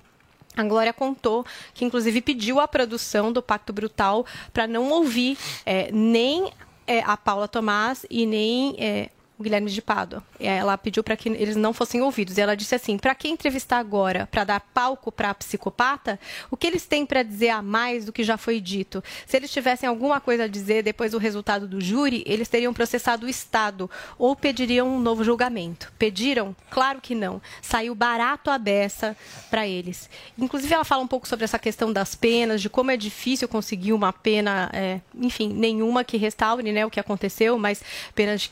a Glória contou que, inclusive, pediu a produção do Pacto Brutal para não ouvir eh, nem eh, a Paula Tomás e nem eh, o Guilherme de Pádua. Ela pediu para que eles não fossem ouvidos. E ela disse assim: para quem entrevistar agora, para dar palco para a psicopata, o que eles têm para dizer a mais do que já foi dito? Se eles tivessem alguma coisa a dizer depois do resultado do júri, eles teriam processado o Estado ou pediriam um novo julgamento. Pediram? Claro que não. Saiu barato a beça para eles. Inclusive, ela fala um pouco sobre essa questão das penas, de como é difícil conseguir uma pena, é, enfim, nenhuma que restaure né, o que aconteceu, mas penas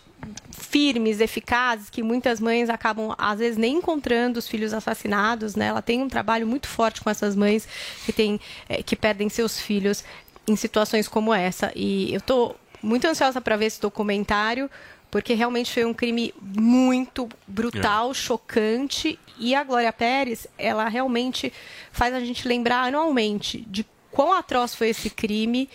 firmes, eficazes, que muitas mães acabam, às vezes, nem encontrando os filhos assassinados, né? Ela tem um trabalho muito forte com essas mães que, tem, eh, que perdem seus filhos em situações como essa. E eu estou muito ansiosa para ver esse documentário, porque realmente foi um crime muito brutal, chocante. E a Glória Pérez, ela realmente faz a gente lembrar anualmente de quão atroz foi esse crime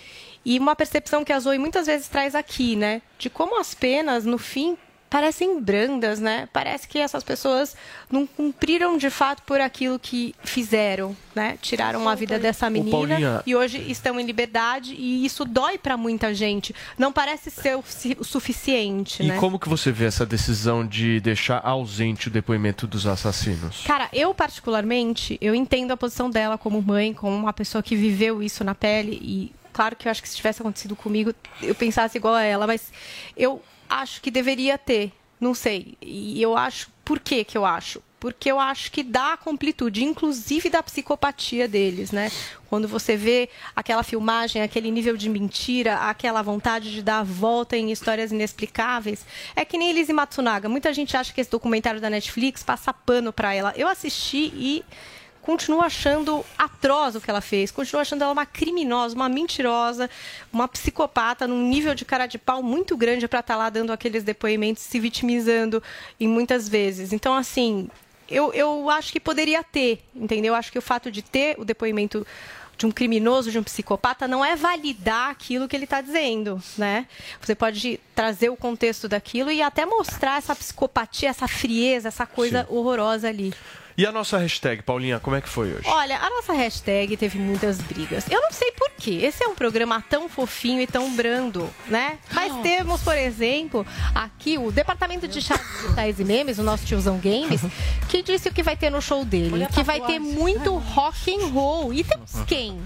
e uma percepção que a Zoe muitas vezes traz aqui, né? De como as penas, no fim, parecem brandas, né? Parece que essas pessoas não cumpriram de fato por aquilo que fizeram, né? Tiraram a vida dessa menina Paulinha- e hoje estão em liberdade e isso dói pra muita gente. Não parece ser o suficiente, E né? como que você vê essa decisão de deixar ausente o depoimento dos assassinos? Cara, eu particularmente, eu entendo a posição dela como mãe, como uma pessoa que viveu isso na pele e claro que eu acho que se tivesse acontecido comigo, eu pensasse igual a ela, mas eu acho que deveria ter, não sei. E eu acho, por que que eu acho? Porque eu acho que dá a completude, inclusive da psicopatia deles, né? Quando você vê aquela filmagem, aquele nível de mentira, aquela vontade de dar a volta em histórias inexplicáveis, é que nem Elise Matsunaga. Muita gente acha que esse documentário da Netflix passa pano pra ela. Eu assisti e continuo achando atroz o que ela fez, continuo achando ela uma criminosa, uma mentirosa, uma psicopata num nível de cara de pau muito grande para estar lá dando aqueles depoimentos, se vitimizando em muitas vezes. Então, assim, eu, eu acho que poderia ter, entendeu? Eu acho que o fato de ter o depoimento de um criminoso, de um psicopata, não é validar aquilo que ele está dizendo, né? Você pode trazer o contexto daquilo e até mostrar essa psicopatia, essa frieza, essa coisa horrorosa ali. E a nossa hashtag, Paulinha, como é que foi hoje? Olha, a nossa hashtag teve muitas brigas. Eu não sei porquê. Esse é um programa tão fofinho e tão brando, né? Mas temos, por exemplo, aqui o departamento de chats digitais e memes, o nosso tiozão Games, que disse o que vai ter no show dele. Que vai ter muito rock and roll. E temos quem?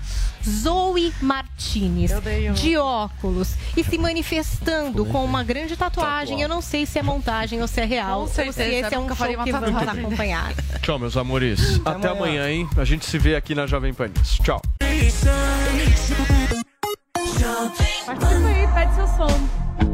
Zoe Martinez, de óculos, e se manifestando com uma grande tatuagem. Eu não sei se é montagem ou se é real, ou se esse é um show que vamos acompanhar. Tchau, meus amores. Até, Até amanhã. amanhã, hein? A gente se vê aqui na Jovem Pan Tchau. Participa aí, pede seu som.